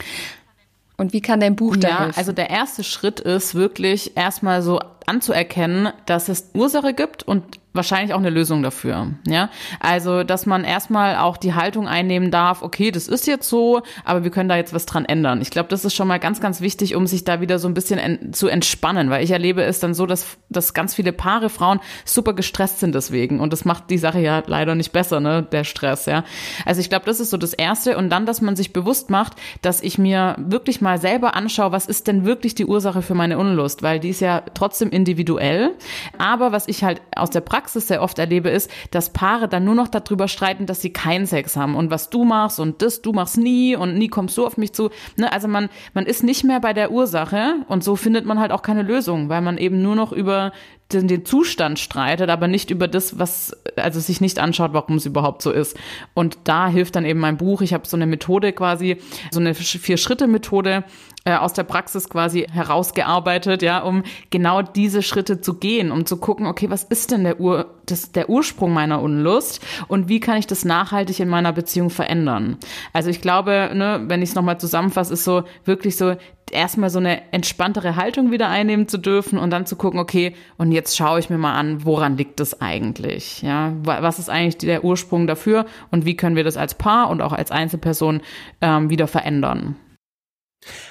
Und wie kann dein Buch da
Ja,
helfen?
also der erste Schritt ist wirklich erstmal so anzuerkennen, dass es Ursache gibt und wahrscheinlich auch eine Lösung dafür. Ja, also dass man erstmal auch die Haltung einnehmen darf. Okay, das ist jetzt so, aber wir können da jetzt was dran ändern. Ich glaube, das ist schon mal ganz, ganz wichtig, um sich da wieder so ein bisschen en zu entspannen, weil ich erlebe es dann so, dass dass ganz viele Paare Frauen super gestresst sind deswegen und das macht die Sache ja leider nicht besser, ne, der Stress. Ja, also ich glaube, das ist so das erste und dann, dass man sich bewusst macht, dass ich mir wirklich mal selber anschaue, was ist denn wirklich die Ursache für meine Unlust, weil die ist ja trotzdem individuell. Aber was ich halt aus der Praxis sehr oft erlebe, ist, dass Paare dann nur noch darüber streiten, dass sie keinen Sex haben und was du machst und das, du machst nie und nie kommst du auf mich zu. Ne? Also man, man ist nicht mehr bei der Ursache und so findet man halt auch keine Lösung, weil man eben nur noch über den, den Zustand streitet, aber nicht über das, was, also sich nicht anschaut, warum es überhaupt so ist. Und da hilft dann eben mein Buch. Ich habe so eine Methode quasi, so eine Vier-Schritte-Methode äh, aus der Praxis quasi herausgearbeitet, ja, um genau diese Schritte zu gehen, um zu gucken, okay, was ist denn der, Ur, das, der Ursprung meiner Unlust und wie kann ich das nachhaltig in meiner Beziehung verändern? Also ich glaube, ne, wenn ich es nochmal zusammenfasse, ist so wirklich so erstmal so eine entspanntere Haltung wieder einnehmen zu dürfen und dann zu gucken, okay, und jetzt schaue ich mir mal an, woran liegt es eigentlich? Ja, was ist eigentlich der Ursprung dafür und wie können wir das als Paar und auch als Einzelperson ähm, wieder verändern?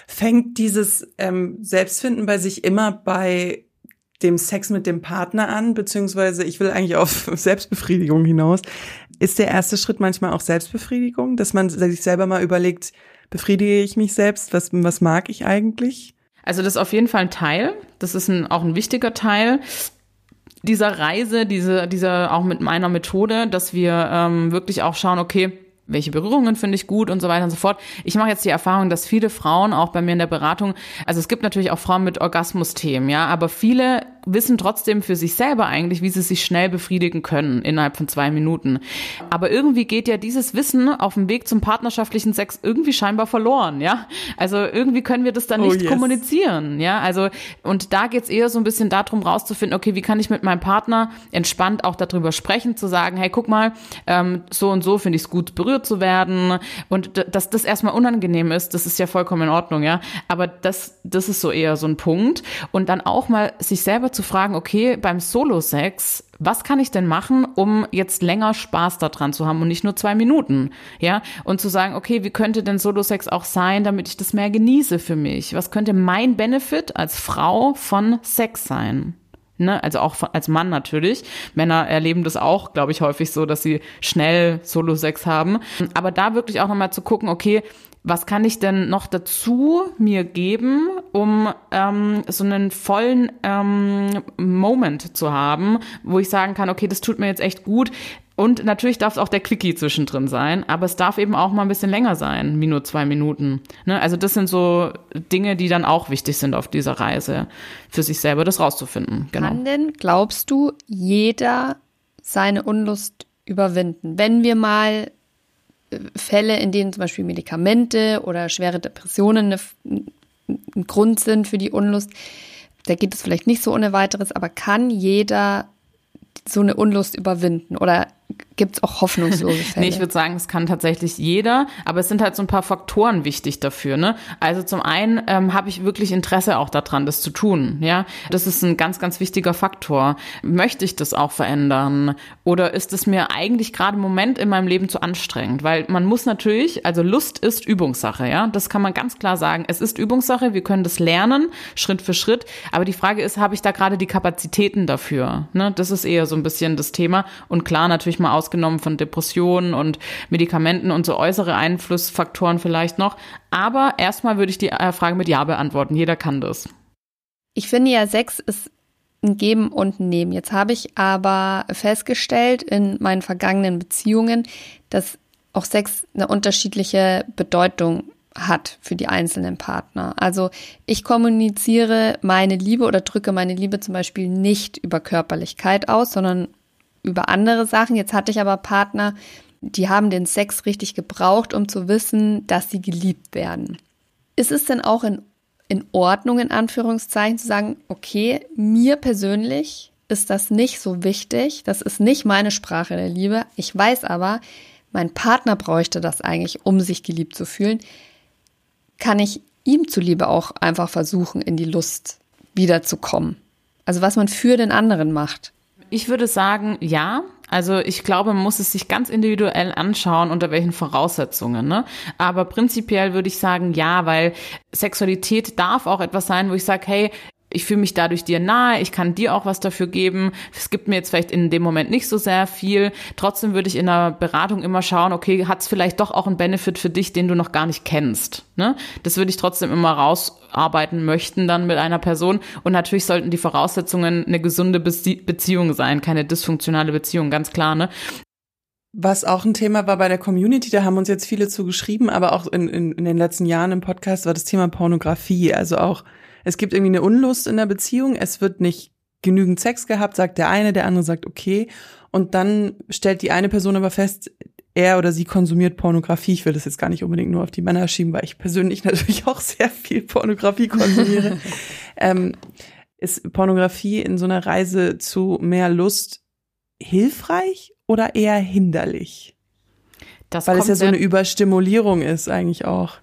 Fängt dieses ähm, Selbstfinden bei sich immer bei dem Sex mit dem Partner an, beziehungsweise ich will eigentlich auf <laughs> Selbstbefriedigung hinaus. Ist der erste Schritt manchmal auch Selbstbefriedigung, dass man sich selber mal überlegt, befriedige ich mich selbst? Was, was mag ich eigentlich?
Also das ist auf jeden Fall ein Teil. Das ist ein, auch ein wichtiger Teil dieser Reise, diese, dieser auch mit meiner Methode, dass wir ähm, wirklich auch schauen, okay, welche Berührungen finde ich gut und so weiter und so fort. Ich mache jetzt die Erfahrung, dass viele Frauen auch bei mir in der Beratung, also es gibt natürlich auch Frauen mit Orgasmusthemen, ja, aber viele wissen trotzdem für sich selber eigentlich, wie sie sich schnell befriedigen können innerhalb von zwei Minuten. Aber irgendwie geht ja dieses Wissen auf dem Weg zum partnerschaftlichen Sex irgendwie scheinbar verloren, ja. Also irgendwie können wir das dann nicht oh yes. kommunizieren, ja. Also und da geht's eher so ein bisschen darum, rauszufinden, okay, wie kann ich mit meinem Partner entspannt auch darüber sprechen, zu sagen, hey, guck mal, ähm, so und so finde ich es gut, berührt zu werden und dass das erstmal unangenehm ist, das ist ja vollkommen in Ordnung, ja. Aber das, das ist so eher so ein Punkt und dann auch mal sich selber zu fragen, okay, beim Solo-Sex, was kann ich denn machen, um jetzt länger Spaß daran zu haben und nicht nur zwei Minuten, ja? Und zu sagen, okay, wie könnte denn Solo-Sex auch sein, damit ich das mehr genieße für mich? Was könnte mein Benefit als Frau von Sex sein? Ne, also auch als Mann natürlich. Männer erleben das auch, glaube ich, häufig so, dass sie schnell Solo-Sex haben. Aber da wirklich auch nochmal zu gucken, okay, was kann ich denn noch dazu mir geben, um ähm, so einen vollen ähm, Moment zu haben, wo ich sagen kann, okay, das tut mir jetzt echt gut. Und natürlich darf es auch der Quickie zwischendrin sein, aber es darf eben auch mal ein bisschen länger sein, wie nur zwei Minuten. Ne? Also das sind so Dinge, die dann auch wichtig sind auf dieser Reise, für sich selber das rauszufinden.
Genau. Kann denn, glaubst du, jeder seine Unlust überwinden? Wenn wir mal Fälle, in denen zum Beispiel Medikamente oder schwere Depressionen ein Grund sind für die Unlust, da geht es vielleicht nicht so ohne weiteres, aber kann jeder so eine Unlust überwinden? Oder gibt es auch hoffnungslose Fälle. <laughs>
nee, ich würde sagen, es kann tatsächlich jeder, aber es sind halt so ein paar Faktoren wichtig dafür. Ne? Also zum einen ähm, habe ich wirklich Interesse auch daran, das zu tun. Ja, das ist ein ganz, ganz wichtiger Faktor. Möchte ich das auch verändern? Oder ist es mir eigentlich gerade im Moment in meinem Leben zu anstrengend? Weil man muss natürlich, also Lust ist Übungssache. Ja, das kann man ganz klar sagen. Es ist Übungssache. Wir können das lernen, Schritt für Schritt. Aber die Frage ist, habe ich da gerade die Kapazitäten dafür? Ne? Das ist eher so ein bisschen das Thema. Und klar, natürlich mal ausgenommen von Depressionen und Medikamenten und so äußere Einflussfaktoren vielleicht noch. Aber erstmal würde ich die äh, Frage mit Ja beantworten. Jeder kann das.
Ich finde ja, Sex ist ein Geben und ein Nehmen. Jetzt habe ich aber festgestellt in meinen vergangenen Beziehungen, dass auch Sex eine unterschiedliche Bedeutung hat für die einzelnen Partner. Also ich kommuniziere meine Liebe oder drücke meine Liebe zum Beispiel nicht über Körperlichkeit aus, sondern über andere Sachen. Jetzt hatte ich aber Partner, die haben den Sex richtig gebraucht, um zu wissen, dass sie geliebt werden. Ist es denn auch in, in Ordnung, in Anführungszeichen, zu sagen, okay, mir persönlich ist das nicht so wichtig, das ist nicht meine Sprache der Liebe. Ich weiß aber, mein Partner bräuchte das eigentlich, um sich geliebt zu fühlen. Kann ich ihm zuliebe auch einfach versuchen, in die Lust wiederzukommen? Also was man für den anderen macht.
Ich würde sagen, ja. Also ich glaube, man muss es sich ganz individuell anschauen, unter welchen Voraussetzungen. Ne? Aber prinzipiell würde ich sagen, ja, weil Sexualität darf auch etwas sein, wo ich sage, hey, ich fühle mich dadurch dir nahe, ich kann dir auch was dafür geben. Es gibt mir jetzt vielleicht in dem Moment nicht so sehr viel. Trotzdem würde ich in einer Beratung immer schauen, okay, hat es vielleicht doch auch einen Benefit für dich, den du noch gar nicht kennst. Ne? Das würde ich trotzdem immer rausarbeiten möchten dann mit einer Person. Und natürlich sollten die Voraussetzungen eine gesunde Beziehung sein, keine dysfunktionale Beziehung, ganz klar. Ne?
Was auch ein Thema war bei der Community, da haben uns jetzt viele zugeschrieben, aber auch in, in, in den letzten Jahren im Podcast war das Thema Pornografie. Also auch es gibt irgendwie eine Unlust in der Beziehung, es wird nicht genügend Sex gehabt, sagt der eine, der andere sagt okay. Und dann stellt die eine Person aber fest, er oder sie konsumiert Pornografie. Ich will das jetzt gar nicht unbedingt nur auf die Männer schieben, weil ich persönlich <laughs> natürlich auch sehr viel Pornografie konsumiere. <laughs> ähm, ist Pornografie in so einer Reise zu mehr Lust hilfreich oder eher hinderlich? Das Weil es ja so eine Überstimulierung ist eigentlich auch.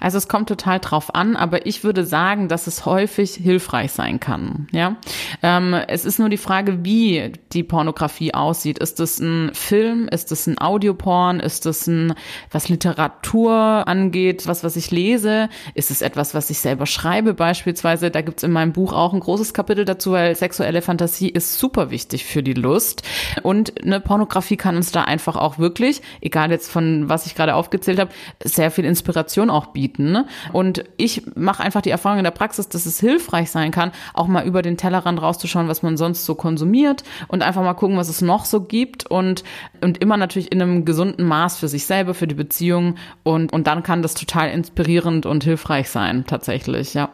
Also es kommt total drauf an, aber ich würde sagen, dass es häufig hilfreich sein kann. Ja, ähm, es ist nur die Frage, wie die Pornografie aussieht. Ist es ein Film? Ist es ein Audioporn? Ist es ein, was Literatur angeht, was was ich lese? Ist es etwas, was ich selber schreibe beispielsweise? Da gibt's in meinem Buch auch ein großes Kapitel dazu, weil sexuelle Fantasie ist super wichtig für die Lust und eine Pornografie kann uns da einfach auch wirklich, egal jetzt von was ich gerade aufgezählt habe, sehr viel Inspiration auch bieten. Ne? Und ich mache einfach die Erfahrung in der Praxis, dass es hilfreich sein kann, auch mal über den Tellerrand rauszuschauen, was man sonst so konsumiert und einfach mal gucken, was es noch so gibt und, und immer natürlich in einem gesunden Maß für sich selber, für die Beziehung und, und dann kann das total inspirierend und hilfreich sein, tatsächlich, ja.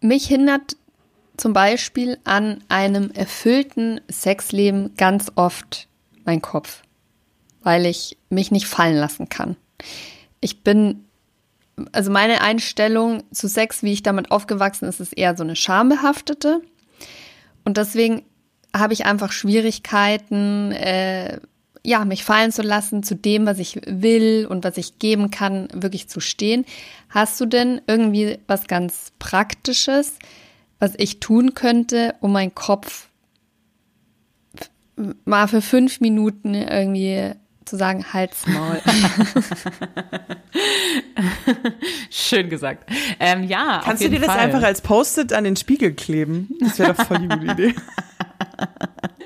Mich hindert zum Beispiel an einem erfüllten Sexleben ganz oft mein Kopf, weil ich mich nicht fallen lassen kann. Ich bin, also meine Einstellung zu Sex, wie ich damit aufgewachsen ist, ist eher so eine schambehaftete. Und deswegen habe ich einfach Schwierigkeiten, äh, ja, mich fallen zu lassen, zu dem, was ich will und was ich geben kann, wirklich zu stehen. Hast du denn irgendwie was ganz Praktisches, was ich tun könnte, um meinen Kopf mal für fünf Minuten irgendwie zu sagen, halt's Maul. <laughs>
Schön gesagt. Ähm, ja.
Kannst du dir das
Fall.
einfach als Post-it an den Spiegel kleben? Das wäre doch voll die gute Idee. <laughs>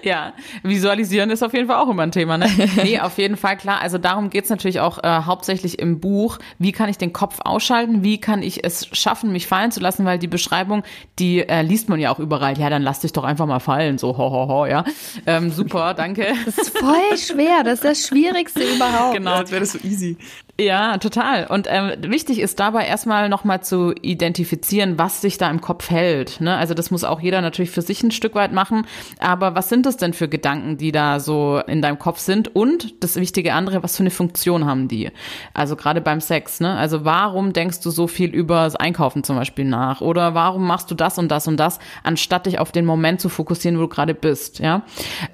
Ja, visualisieren ist auf jeden Fall auch immer ein Thema, ne? <laughs> Nee, auf jeden Fall, klar. Also darum geht's natürlich auch äh, hauptsächlich im Buch. Wie kann ich den Kopf ausschalten? Wie kann ich es schaffen, mich fallen zu lassen? Weil die Beschreibung, die äh, liest man ja auch überall. Ja, dann lass dich doch einfach mal fallen. So, ho, ho, ho, ja. Ähm, super, danke.
Das ist voll schwer. Das ist das Schwierigste überhaupt.
Genau.
Ja, wäre das so easy.
Ja, total. Und ähm, wichtig ist dabei erstmal nochmal zu identifizieren, was sich da im Kopf hält. Ne? Also das muss auch jeder natürlich für sich ein Stück weit machen. Aber was sind das denn für Gedanken, die da so in deinem Kopf sind? Und das wichtige andere, was für eine Funktion haben die? Also gerade beim Sex. Ne? Also warum denkst du so viel über das Einkaufen zum Beispiel nach? Oder warum machst du das und das und das, anstatt dich auf den Moment zu fokussieren, wo du gerade bist? Ja,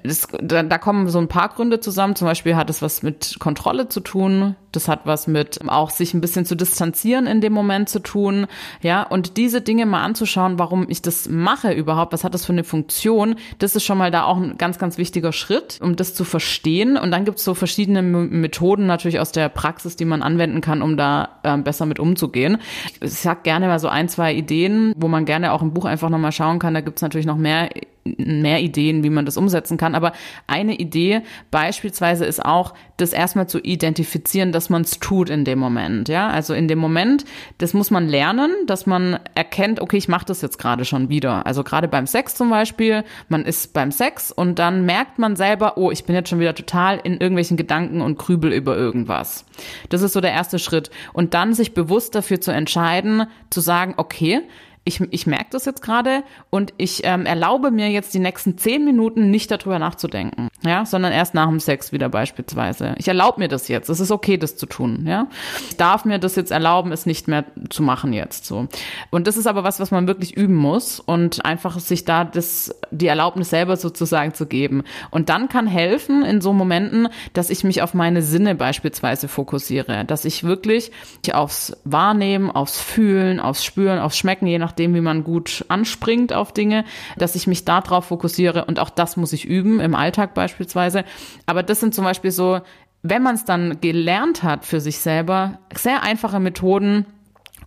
das, da, da kommen so ein paar Gründe zusammen. Zum Beispiel hat es was mit Kontrolle zu tun. Das hat was mit auch sich ein bisschen zu distanzieren in dem Moment zu tun. Ja, und diese Dinge mal anzuschauen, warum ich das mache überhaupt, was hat das für eine Funktion, das ist schon mal da auch ein ganz, ganz wichtiger Schritt, um das zu verstehen. Und dann gibt es so verschiedene Methoden natürlich aus der Praxis, die man anwenden kann, um da äh, besser mit umzugehen. Ich sag gerne mal so ein, zwei Ideen, wo man gerne auch im Buch einfach nochmal schauen kann. Da gibt es natürlich noch mehr mehr Ideen, wie man das umsetzen kann. Aber eine Idee beispielsweise ist auch, das erstmal zu identifizieren, dass man es tut in dem Moment. Ja, also in dem Moment, das muss man lernen, dass man erkennt, okay, ich mache das jetzt gerade schon wieder. Also gerade beim Sex zum Beispiel, man ist beim Sex und dann merkt man selber, oh, ich bin jetzt schon wieder total in irgendwelchen Gedanken und grübel über irgendwas. Das ist so der erste Schritt. Und dann sich bewusst dafür zu entscheiden, zu sagen, okay, ich, ich merke das jetzt gerade und ich ähm, erlaube mir jetzt die nächsten zehn Minuten nicht darüber nachzudenken, ja, sondern erst nach dem Sex wieder beispielsweise. Ich erlaube mir das jetzt. Es ist okay, das zu tun, ja. Ich darf mir das jetzt erlauben, es nicht mehr zu machen jetzt so. Und das ist aber was, was man wirklich üben muss und einfach sich da das die Erlaubnis selber sozusagen zu geben. Und dann kann helfen in so Momenten, dass ich mich auf meine Sinne beispielsweise fokussiere, dass ich wirklich aufs Wahrnehmen, aufs Fühlen, aufs Spüren, aufs Schmecken, je nach nachdem, wie man gut anspringt auf Dinge, dass ich mich darauf fokussiere und auch das muss ich üben, im Alltag beispielsweise. Aber das sind zum Beispiel so, wenn man es dann gelernt hat für sich selber, sehr einfache Methoden,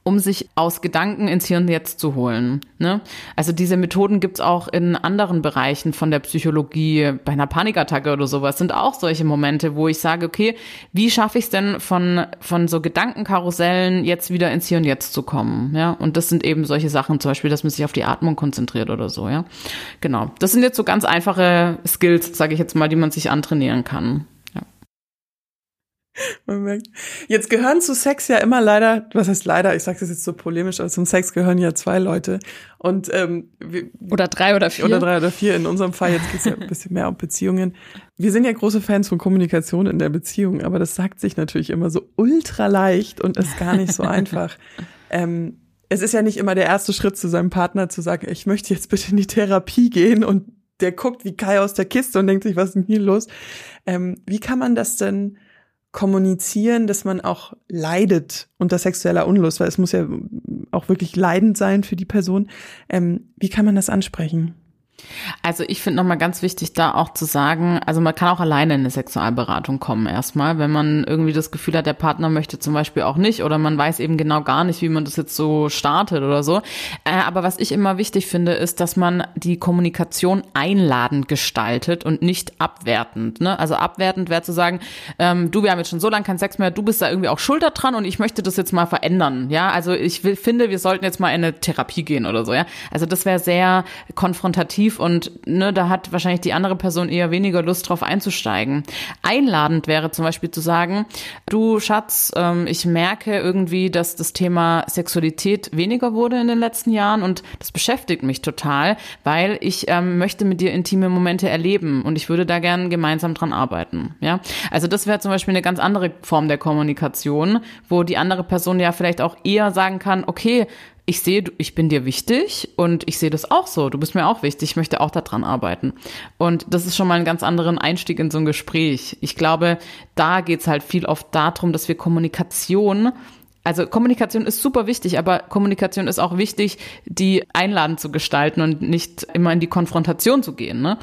um sich aus Gedanken ins Hier und Jetzt zu holen. Ne? Also diese Methoden gibt's auch in anderen Bereichen von der Psychologie. Bei einer Panikattacke oder sowas sind auch solche Momente, wo ich sage, okay, wie schaffe ich es denn von, von so Gedankenkarussellen jetzt wieder ins Hier und Jetzt zu kommen? Ja, und das sind eben solche Sachen, zum Beispiel, dass man sich auf die Atmung konzentriert oder so. Ja, genau. Das sind jetzt so ganz einfache Skills, sage ich jetzt mal, die man sich antrainieren kann. <laughs>
Man merkt. Jetzt gehören zu Sex ja immer leider, was heißt leider, ich sage das jetzt so polemisch, aber zum Sex gehören ja zwei Leute. Und ähm, wir,
Oder drei oder vier.
oder drei oder vier in unserem Fall, jetzt geht's ja <laughs> ein bisschen mehr um Beziehungen. Wir sind ja große Fans von Kommunikation in der Beziehung, aber das sagt sich natürlich immer so ultra leicht und ist gar nicht so <laughs> einfach. Ähm, es ist ja nicht immer der erste Schritt zu seinem Partner zu sagen, ich möchte jetzt bitte in die Therapie gehen und der guckt wie Kai aus der Kiste und denkt sich, was ist denn hier los? Ähm, wie kann man das denn kommunizieren, dass man auch leidet unter sexueller Unlust, weil es muss ja auch wirklich leidend sein für die Person. Ähm, wie kann man das ansprechen?
Also ich finde nochmal ganz wichtig, da auch zu sagen, also man kann auch alleine in eine Sexualberatung kommen erstmal, wenn man irgendwie das Gefühl hat, der Partner möchte zum Beispiel auch nicht oder man weiß eben genau gar nicht, wie man das jetzt so startet oder so. Äh, aber was ich immer wichtig finde, ist, dass man die Kommunikation einladend gestaltet und nicht abwertend. Ne? Also abwertend wäre zu sagen, ähm, du, wir haben jetzt schon so lange keinen Sex mehr, du bist da irgendwie auch schulter dran und ich möchte das jetzt mal verändern. Ja, also ich will, finde, wir sollten jetzt mal in eine Therapie gehen oder so. Ja, also das wäre sehr konfrontativ kommunikativ und ne, da hat wahrscheinlich die andere Person eher weniger Lust drauf einzusteigen. Einladend wäre zum Beispiel zu sagen, du Schatz, ähm, ich merke irgendwie, dass das Thema Sexualität weniger wurde in den letzten Jahren und das beschäftigt mich total, weil ich ähm, möchte mit dir intime Momente erleben und ich würde da gern gemeinsam dran arbeiten. Ja, also das wäre zum Beispiel eine ganz andere Form der Kommunikation, wo die andere Person ja vielleicht auch eher sagen kann, okay, ich sehe, ich bin dir wichtig und ich sehe das auch so. Du bist mir auch wichtig. Ich möchte auch daran arbeiten. Und das ist schon mal ein ganz anderen Einstieg in so ein Gespräch. Ich glaube, da geht's halt viel oft darum, dass wir Kommunikation also Kommunikation ist super wichtig, aber Kommunikation ist auch wichtig, die einladend zu gestalten und nicht immer in die Konfrontation zu gehen, ne?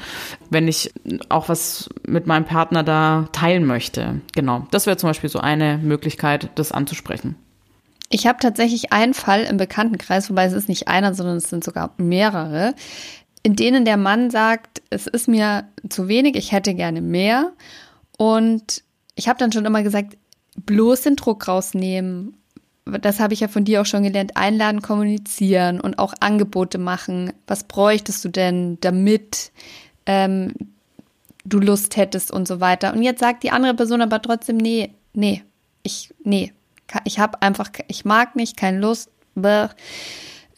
wenn ich auch was mit meinem Partner da teilen möchte. Genau, das wäre zum Beispiel so eine Möglichkeit, das anzusprechen.
Ich habe tatsächlich einen Fall im Bekanntenkreis, wobei es ist nicht einer, sondern es sind sogar mehrere, in denen der Mann sagt, es ist mir zu wenig, ich hätte gerne mehr. Und ich habe dann schon immer gesagt, bloß den Druck rausnehmen. Das habe ich ja von dir auch schon gelernt. Einladen, kommunizieren und auch Angebote machen. Was bräuchtest du denn, damit ähm, du Lust hättest und so weiter. Und jetzt sagt die andere Person aber trotzdem, nee, nee, ich, nee, ich habe einfach, ich mag nicht, keine Lust. Bäh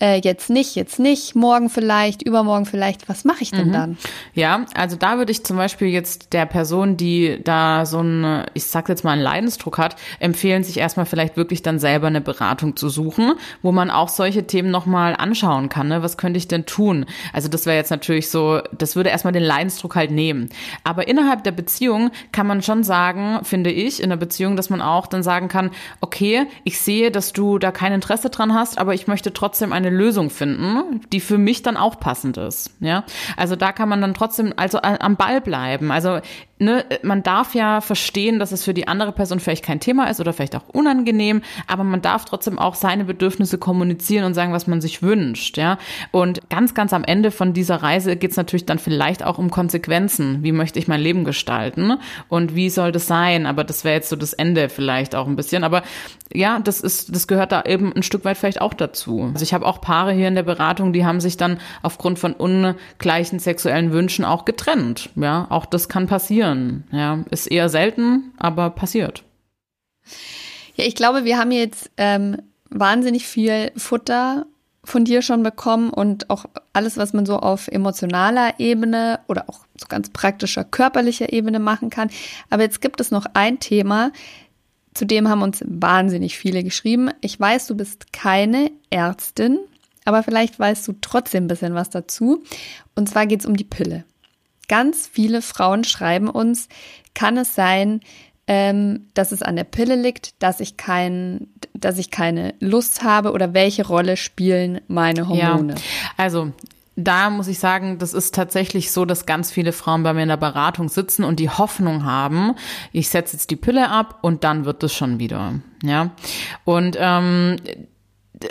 äh, jetzt nicht, jetzt nicht, morgen vielleicht, übermorgen vielleicht, was mache ich denn mhm. dann?
Ja, also da würde ich zum Beispiel jetzt der Person, die da so ein, ich sag jetzt mal, einen Leidensdruck hat, empfehlen, sich erstmal vielleicht wirklich dann selber eine Beratung zu suchen, wo man auch solche Themen nochmal anschauen kann. Ne? Was könnte ich denn tun? Also das wäre jetzt natürlich so, das würde erstmal den Leidensdruck halt nehmen. Aber innerhalb der Beziehung kann man schon sagen, finde ich, in der Beziehung, dass man auch dann sagen kann, okay, ich sehe, dass du da kein Interesse dran hast, aber ich möchte trotzdem eine eine Lösung finden, die für mich dann auch passend ist. Ja, also da kann man dann trotzdem also am Ball bleiben. Also ne, man darf ja verstehen, dass es für die andere Person vielleicht kein Thema ist oder vielleicht auch unangenehm, aber man darf trotzdem auch seine Bedürfnisse kommunizieren und sagen, was man sich wünscht, ja. Und ganz, ganz am Ende von dieser Reise geht es natürlich dann vielleicht auch um Konsequenzen. Wie möchte ich mein Leben gestalten und wie soll das sein? Aber das wäre jetzt so das Ende vielleicht auch ein bisschen. Aber ja, das ist, das gehört da eben ein Stück weit vielleicht auch dazu. Also ich habe auch Paare hier in der Beratung, die haben sich dann aufgrund von ungleichen sexuellen Wünschen auch getrennt. Ja, auch das kann passieren passieren. Ja, ist eher selten, aber passiert.
Ja, ich glaube, wir haben jetzt ähm, wahnsinnig viel Futter von dir schon bekommen und auch alles, was man so auf emotionaler Ebene oder auch so ganz praktischer körperlicher Ebene machen kann. Aber jetzt gibt es noch ein Thema, zu dem haben uns wahnsinnig viele geschrieben. Ich weiß, du bist keine Ärztin, aber vielleicht weißt du trotzdem ein bisschen was dazu. Und zwar geht es um die Pille. Ganz viele Frauen schreiben uns, kann es sein, ähm, dass es an der Pille liegt, dass ich kein, dass ich keine Lust habe oder welche Rolle spielen meine Hormone?
Ja, also da muss ich sagen, das ist tatsächlich so, dass ganz viele Frauen bei mir in der Beratung sitzen und die Hoffnung haben, ich setze jetzt die Pille ab und dann wird es schon wieder. Ja. Und ähm,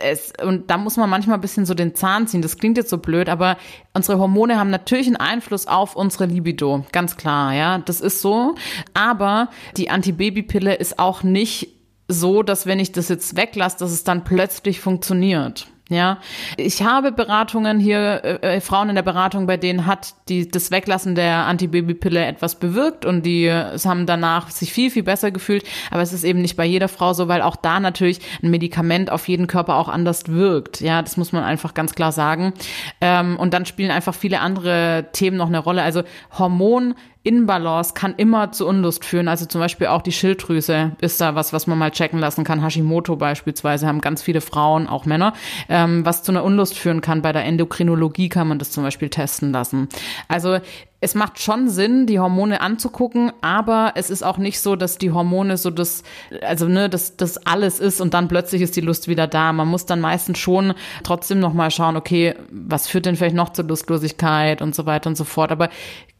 es, und da muss man manchmal ein bisschen so den Zahn ziehen. Das klingt jetzt so blöd, aber unsere Hormone haben natürlich einen Einfluss auf unsere Libido. Ganz klar, ja. Das ist so. Aber die Antibabypille ist auch nicht so, dass wenn ich das jetzt weglasse, dass es dann plötzlich funktioniert. Ja, ich habe Beratungen hier, äh, äh, Frauen in der Beratung, bei denen hat die, das Weglassen der Antibabypille etwas bewirkt und die äh, haben danach sich viel, viel besser gefühlt. Aber es ist eben nicht bei jeder Frau so, weil auch da natürlich ein Medikament auf jeden Körper auch anders wirkt. Ja, das muss man einfach ganz klar sagen. Ähm, und dann spielen einfach viele andere Themen noch eine Rolle. Also Hormon Inbalance kann immer zu Unlust führen. Also zum Beispiel auch die Schilddrüse ist da was, was man mal checken lassen kann. Hashimoto beispielsweise haben ganz viele Frauen, auch Männer, ähm, was zu einer Unlust führen kann. Bei der Endokrinologie kann man das zum Beispiel testen lassen. Also es macht schon Sinn, die Hormone anzugucken, aber es ist auch nicht so, dass die Hormone so das, also ne, dass das alles ist und dann plötzlich ist die Lust wieder da. Man muss dann meistens schon trotzdem nochmal schauen, okay, was führt denn vielleicht noch zur Lustlosigkeit und so weiter und so fort. Aber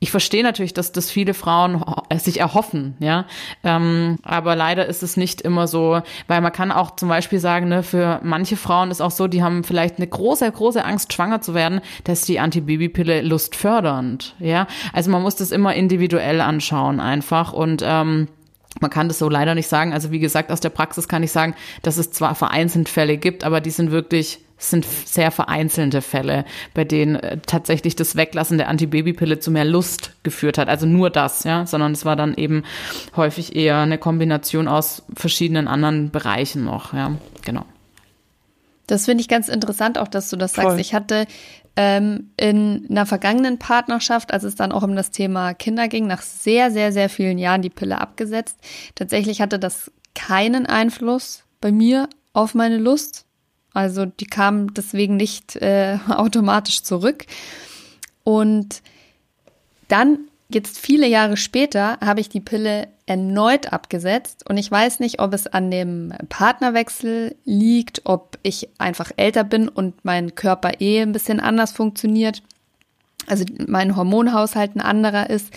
ich verstehe natürlich, dass das viele Frauen sich erhoffen, ja. Ähm, aber leider ist es nicht immer so, weil man kann auch zum Beispiel sagen, ne, für manche Frauen ist auch so, die haben vielleicht eine große, große Angst, schwanger zu werden, dass die Antibabypille lustfördernd, ja. Also man muss das immer individuell anschauen einfach und ähm, man kann das so leider nicht sagen. Also wie gesagt, aus der Praxis kann ich sagen, dass es zwar vereinzelt Fälle gibt, aber die sind wirklich Es sind sehr vereinzelte Fälle, bei denen äh, tatsächlich das Weglassen der Antibabypille zu mehr Lust geführt hat. Also nur das, ja, sondern es war dann eben häufig eher eine Kombination aus verschiedenen anderen Bereichen noch, ja, genau.
Das finde ich ganz interessant, auch dass du das sagst.
Voll.
Ich hatte ähm, in einer vergangenen Partnerschaft, als es dann auch um das Thema Kinder ging, nach sehr, sehr, sehr vielen Jahren die Pille abgesetzt. Tatsächlich hatte das keinen Einfluss bei mir auf meine Lust. Also die kam deswegen nicht äh, <laughs> automatisch zurück. Und dann, jetzt viele Jahre später, habe ich die Pille erneut abgesetzt. Und ich weiß nicht, ob es an dem Partnerwechsel liegt, ob ich einfach älter bin und mein Körper eh ein bisschen anders funktioniert. Also mein Hormonhaushalt ein anderer ist.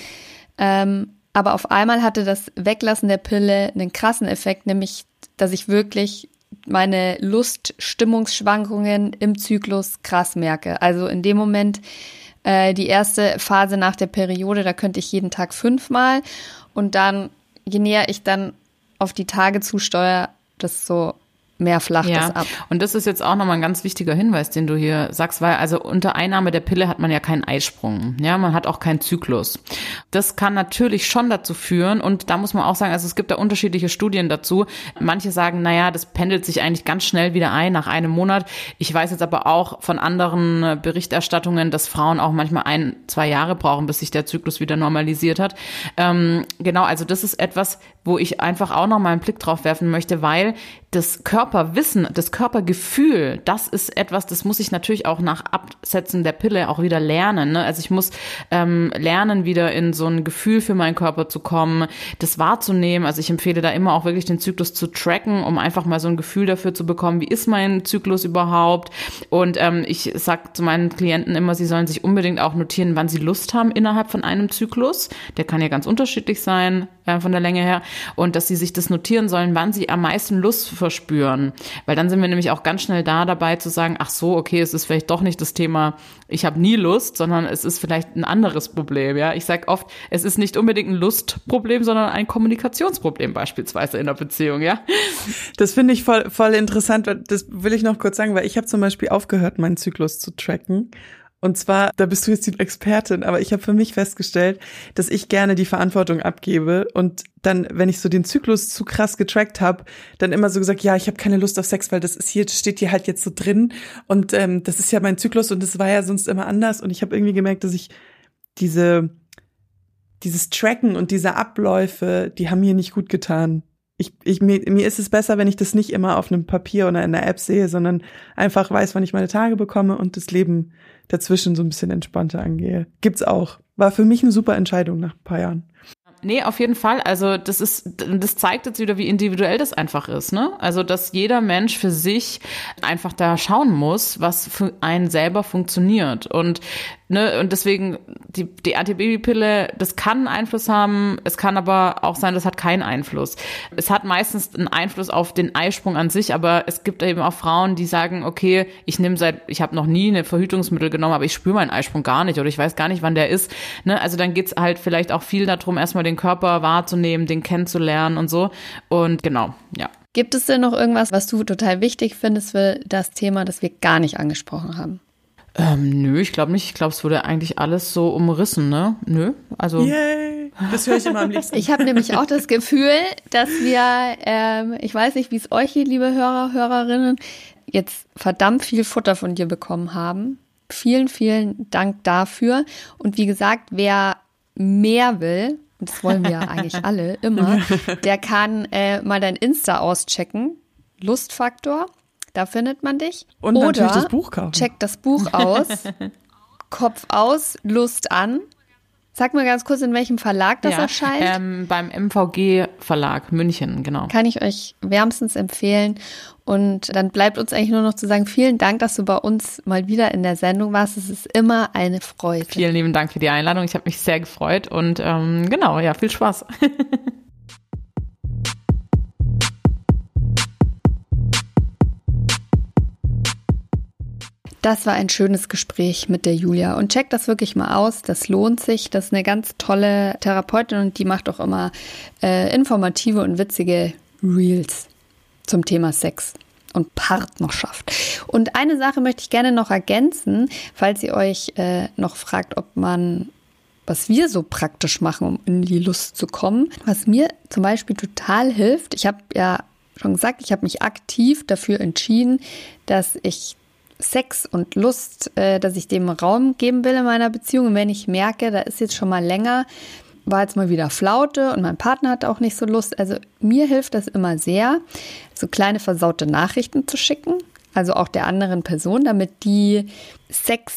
Ähm, aber auf einmal hatte das Weglassen der Pille einen krassen Effekt, nämlich, dass ich wirklich meine Luststimmungsschwankungen im Zyklus krass merke. Also in dem Moment, äh, die erste Phase nach der Periode, da könnte ich jeden Tag fünfmal. Und dann, je näher ich dann auf die Tage zusteuere, desto mehr flacht
Ja,
das ab.
und das ist jetzt auch nochmal ein ganz wichtiger Hinweis, den du hier sagst, weil also unter Einnahme der Pille hat man ja keinen Eisprung, ja, man hat auch keinen Zyklus. Das kann natürlich schon dazu führen und da muss man auch sagen, also es gibt da unterschiedliche Studien dazu. Manche sagen, naja, das pendelt sich eigentlich ganz schnell wieder ein nach einem Monat. Ich weiß jetzt aber auch von anderen Berichterstattungen, dass Frauen auch manchmal ein, zwei Jahre brauchen, bis sich der Zyklus wieder normalisiert hat. Ähm, genau, also das ist etwas, wo ich einfach auch noch mal einen Blick drauf werfen möchte, weil das Körperwissen, das Körpergefühl, das ist etwas, das muss ich natürlich auch nach Absetzen der Pille auch wieder lernen. Ne? Also ich muss ähm, lernen, wieder in so ein Gefühl für meinen Körper zu kommen, das wahrzunehmen. Also ich empfehle da immer auch wirklich den Zyklus zu tracken, um einfach mal so ein Gefühl dafür zu bekommen, wie ist mein Zyklus überhaupt. Und ähm, ich sage zu meinen Klienten immer, sie sollen sich unbedingt auch notieren, wann sie Lust haben innerhalb von einem Zyklus. Der kann ja ganz unterschiedlich sein von der Länge her. Und dass sie sich das notieren sollen, wann sie am meisten Lust verspüren. Weil dann sind wir nämlich auch ganz schnell da dabei zu sagen, ach so, okay, es ist vielleicht doch nicht das Thema, ich habe nie Lust, sondern es ist vielleicht ein anderes Problem. Ja, ich sage oft, es ist nicht unbedingt ein Lustproblem, sondern ein Kommunikationsproblem beispielsweise in der Beziehung. Ja,
Das finde ich voll, voll interessant. Das will ich noch kurz sagen, weil ich habe zum Beispiel aufgehört, meinen Zyklus zu tracken. Und zwar, da bist du jetzt die Expertin, aber ich habe für mich festgestellt, dass ich gerne die Verantwortung abgebe und dann, wenn ich so den Zyklus zu krass getrackt habe, dann immer so gesagt, ja, ich habe keine Lust auf Sex, weil das ist hier, steht hier halt jetzt so drin und ähm, das ist ja mein Zyklus und das war ja sonst immer anders und ich habe irgendwie gemerkt, dass ich diese dieses Tracken und diese Abläufe, die haben mir nicht gut getan. Ich, ich, mir, mir ist es besser, wenn ich das nicht immer auf einem Papier oder in einer App sehe, sondern einfach weiß, wann ich meine Tage bekomme und das Leben dazwischen so ein bisschen entspannter angehe. Gibt's auch. War für mich eine super Entscheidung nach ein paar Jahren.
Nee, auf jeden Fall. Also das ist, das zeigt jetzt wieder, wie individuell das einfach ist, ne? Also dass jeder Mensch für sich einfach da schauen muss, was für einen selber funktioniert. Und ne, und deswegen die, die Antibabypille, das kann einen Einfluss haben, es kann aber auch sein, das hat keinen Einfluss. Es hat meistens einen Einfluss auf den Eisprung an sich, aber es gibt eben auch Frauen, die sagen, okay, ich nehme seit, ich habe noch nie eine Verhütungsmittel genommen, aber ich spüre meinen Eisprung gar nicht oder ich weiß gar nicht, wann der ist. Ne? Also dann geht's halt vielleicht auch viel darum, erstmal den Körper wahrzunehmen, den kennenzulernen und so. Und genau, ja.
Gibt es denn noch irgendwas, was du total wichtig findest für das Thema, das wir gar nicht angesprochen haben?
Ähm, nö, ich glaube nicht. Ich glaube, es wurde eigentlich alles so umrissen, ne? Nö, also.
Yay! Das höre ich immer am liebsten.
Ich habe nämlich auch das Gefühl, dass wir, ähm, ich weiß nicht, wie es euch geht, liebe Hörer, Hörerinnen, jetzt verdammt viel Futter von dir bekommen haben. Vielen, vielen Dank dafür. Und wie gesagt, wer mehr will, und das wollen wir ja <laughs> eigentlich alle immer, der kann äh, mal dein Insta auschecken. Lustfaktor, da findet man dich.
Und
Oder
natürlich das Buch kaufen.
Check das Buch aus. <laughs> Kopf aus, Lust an. Sag mal ganz kurz, in welchem Verlag das
ja,
erscheint.
Ähm, beim MVG Verlag München, genau.
Kann ich euch wärmstens empfehlen. Und dann bleibt uns eigentlich nur noch zu sagen, vielen Dank, dass du bei uns mal wieder in der Sendung warst. Es ist immer eine Freude.
Vielen lieben Dank für die Einladung. Ich habe mich sehr gefreut und ähm, genau, ja, viel Spaß. <laughs>
Das war ein schönes Gespräch mit der Julia und checkt das wirklich mal aus. Das lohnt sich. Das ist eine ganz tolle Therapeutin und die macht auch immer äh, informative und witzige Reels zum Thema Sex. und Partnerschaft. Und eine Sache möchte ich gerne noch ergänzen, falls ihr euch äh, noch fragt, ob man was wir so praktisch machen, um in die Lust zu kommen. Was mir zum Beispiel total hilft, ich habe ja schon gesagt, ich habe mich aktiv dafür entschieden, dass ich Sex und Lust, äh, dass ich dem Raum geben will in meiner Beziehung. Und wenn ich merke, da ist jetzt schon mal länger, war jetzt mal wieder Flaute und mein Partner hat auch nicht so Lust. Also mir hilft das immer sehr, so kleine versaute Nachrichten zu schicken, also auch der anderen Person, damit die Sex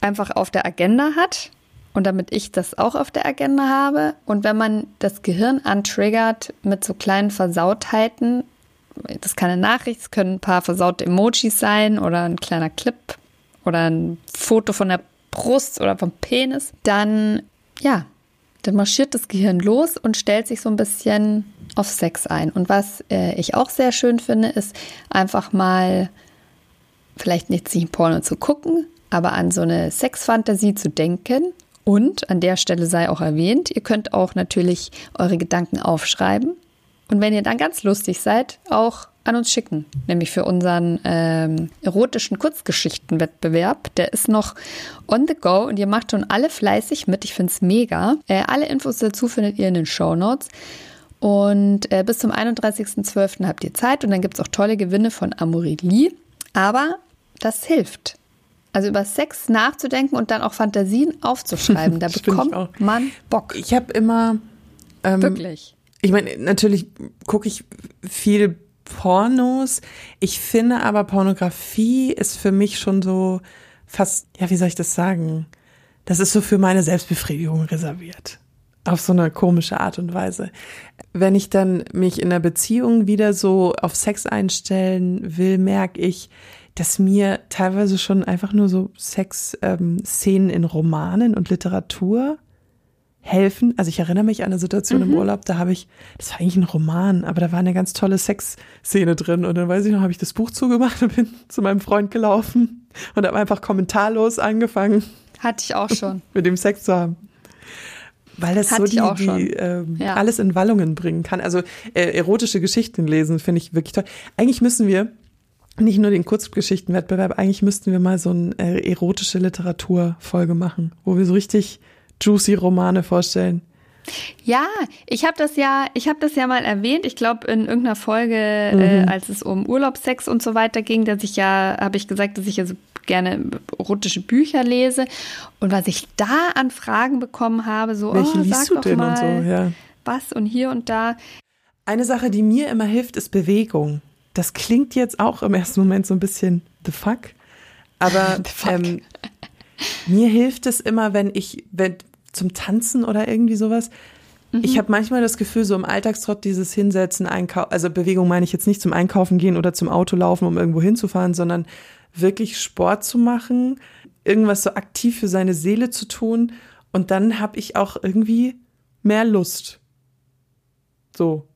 einfach auf der Agenda hat und damit ich das auch auf der Agenda habe. Und wenn man das Gehirn antriggert mit so kleinen Versautheiten, das kann eine Nachricht, es können ein paar versaute Emojis sein oder ein kleiner Clip oder ein Foto von der Brust oder vom Penis, dann ja, dann marschiert das Gehirn los und stellt sich so ein bisschen auf Sex ein. Und was äh, ich auch sehr schön finde, ist einfach mal vielleicht nicht sich Porno zu gucken, aber an so eine Sexfantasie zu denken. Und an der Stelle sei auch erwähnt, ihr könnt auch natürlich eure Gedanken aufschreiben. Und wenn ihr dann ganz lustig seid, auch an uns schicken, nämlich für unseren ähm, erotischen Kurzgeschichtenwettbewerb. Der ist noch on the go und ihr macht schon alle fleißig mit. Ich finde es mega. Äh, alle Infos dazu findet ihr in den Show Notes. Und äh, bis zum 31.12. habt ihr Zeit und dann gibt es auch tolle Gewinne von Amorelie. Aber das hilft. Also über Sex nachzudenken und dann auch Fantasien aufzuschreiben. Da <laughs> bekommt man Bock.
Ich habe immer.
Ähm, Wirklich.
Ich meine, natürlich gucke ich viel Pornos. Ich finde aber Pornografie ist für mich schon so fast, ja, wie soll ich das sagen? Das ist so für meine Selbstbefriedigung reserviert. Auf so eine komische Art und Weise. Wenn ich dann mich in der Beziehung wieder so auf Sex einstellen will, merke ich, dass mir teilweise schon einfach nur so Sex-Szenen ähm, in Romanen und Literatur helfen. Also ich erinnere mich an eine Situation mhm. im Urlaub, da habe ich, das war eigentlich ein Roman, aber da war eine ganz tolle Sexszene drin und dann weiß ich noch, habe ich das Buch zugemacht und bin <laughs> zu meinem Freund gelaufen und habe einfach kommentarlos angefangen.
Hatte ich auch schon. <laughs>
Mit dem Sex zu haben. Weil das Hatte so die, die ähm, ja. alles in Wallungen bringen kann. Also äh, erotische Geschichten lesen finde ich wirklich toll. Eigentlich müssen wir nicht nur den Kurzgeschichtenwettbewerb, eigentlich müssten wir mal so eine äh, erotische Literaturfolge machen, wo wir so richtig juicy Romane vorstellen.
Ja, ich habe das ja, ich habe das ja mal erwähnt. Ich glaube in irgendeiner Folge, äh, mhm. äh, als es um Urlaubssex und so weiter ging, dass ich ja, habe ich gesagt, dass ich ja so gerne erotische Bücher lese. Und was ich da an Fragen bekommen habe, so,
Welche
oh,
liest du denn und so, ja.
was und hier und da.
Eine Sache, die mir immer hilft, ist Bewegung. Das klingt jetzt auch im ersten Moment so ein bisschen the fuck, aber <laughs> the fuck. Ähm, mir hilft es immer, wenn ich, wenn zum Tanzen oder irgendwie sowas. Mhm. Ich habe manchmal das Gefühl, so im Alltagstrott dieses Hinsetzen, Einkaufen, also Bewegung meine ich jetzt nicht zum Einkaufen gehen oder zum Auto laufen, um irgendwo hinzufahren, sondern wirklich Sport zu machen, irgendwas so aktiv für seine Seele zu tun. Und dann habe ich auch irgendwie mehr Lust. So.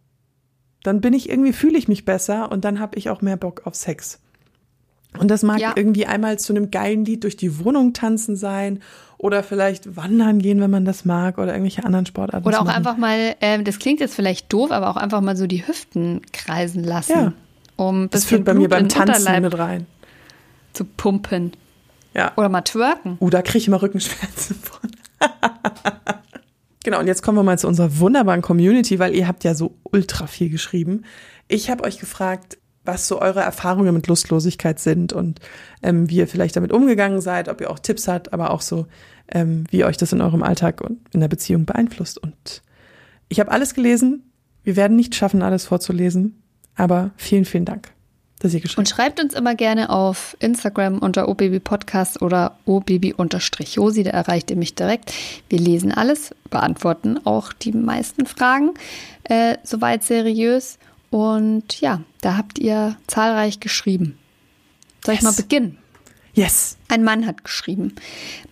Dann bin ich irgendwie, fühle ich mich besser und dann habe ich auch mehr Bock auf Sex. Und das mag ja. irgendwie einmal zu einem geilen Lied durch die Wohnung tanzen sein oder vielleicht wandern gehen, wenn man das mag oder irgendwelche anderen Sportarten.
Oder auch machen. einfach mal, äh, das klingt jetzt vielleicht doof, aber auch einfach mal so die Hüften kreisen lassen. Ja. Um
das führt bei Blut mir beim Tanzen mit rein.
Zu pumpen.
Ja.
Oder mal twerken.
Uh, da kriege ich immer Rückenschmerzen <laughs> von. genau, und jetzt kommen wir mal zu unserer wunderbaren Community, weil ihr habt ja so ultra viel geschrieben. Ich habe euch gefragt, was so eure Erfahrungen mit Lustlosigkeit sind und ähm, wie ihr vielleicht damit umgegangen seid, ob ihr auch Tipps habt, aber auch so, ähm, wie euch das in eurem Alltag und in der Beziehung beeinflusst. Und ich habe alles gelesen. Wir werden nicht schaffen, alles vorzulesen, aber vielen, vielen Dank. Dass ihr geschrieben.
Und schreibt uns immer gerne auf Instagram unter obabypodcast oder obaby-josi, da erreicht ihr mich direkt. Wir lesen alles, beantworten auch die meisten Fragen, äh, soweit seriös. Und ja, da habt ihr zahlreich geschrieben. Soll yes. ich mal beginnen?
Yes.
Ein Mann hat geschrieben.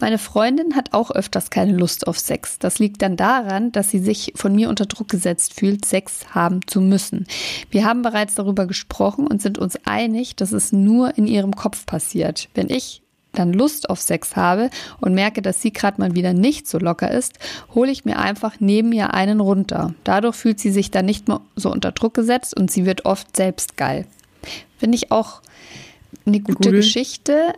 Meine Freundin hat auch öfters keine Lust auf Sex. Das liegt dann daran, dass sie sich von mir unter Druck gesetzt fühlt, Sex haben zu müssen. Wir haben bereits darüber gesprochen und sind uns einig, dass es nur in ihrem Kopf passiert. Wenn ich dann Lust auf Sex habe und merke, dass sie gerade mal wieder nicht so locker ist, hole ich mir einfach neben ihr einen runter. Dadurch fühlt sie sich dann nicht mehr so unter Druck gesetzt und sie wird oft selbst geil. Finde ich auch eine gute
Google.
Geschichte.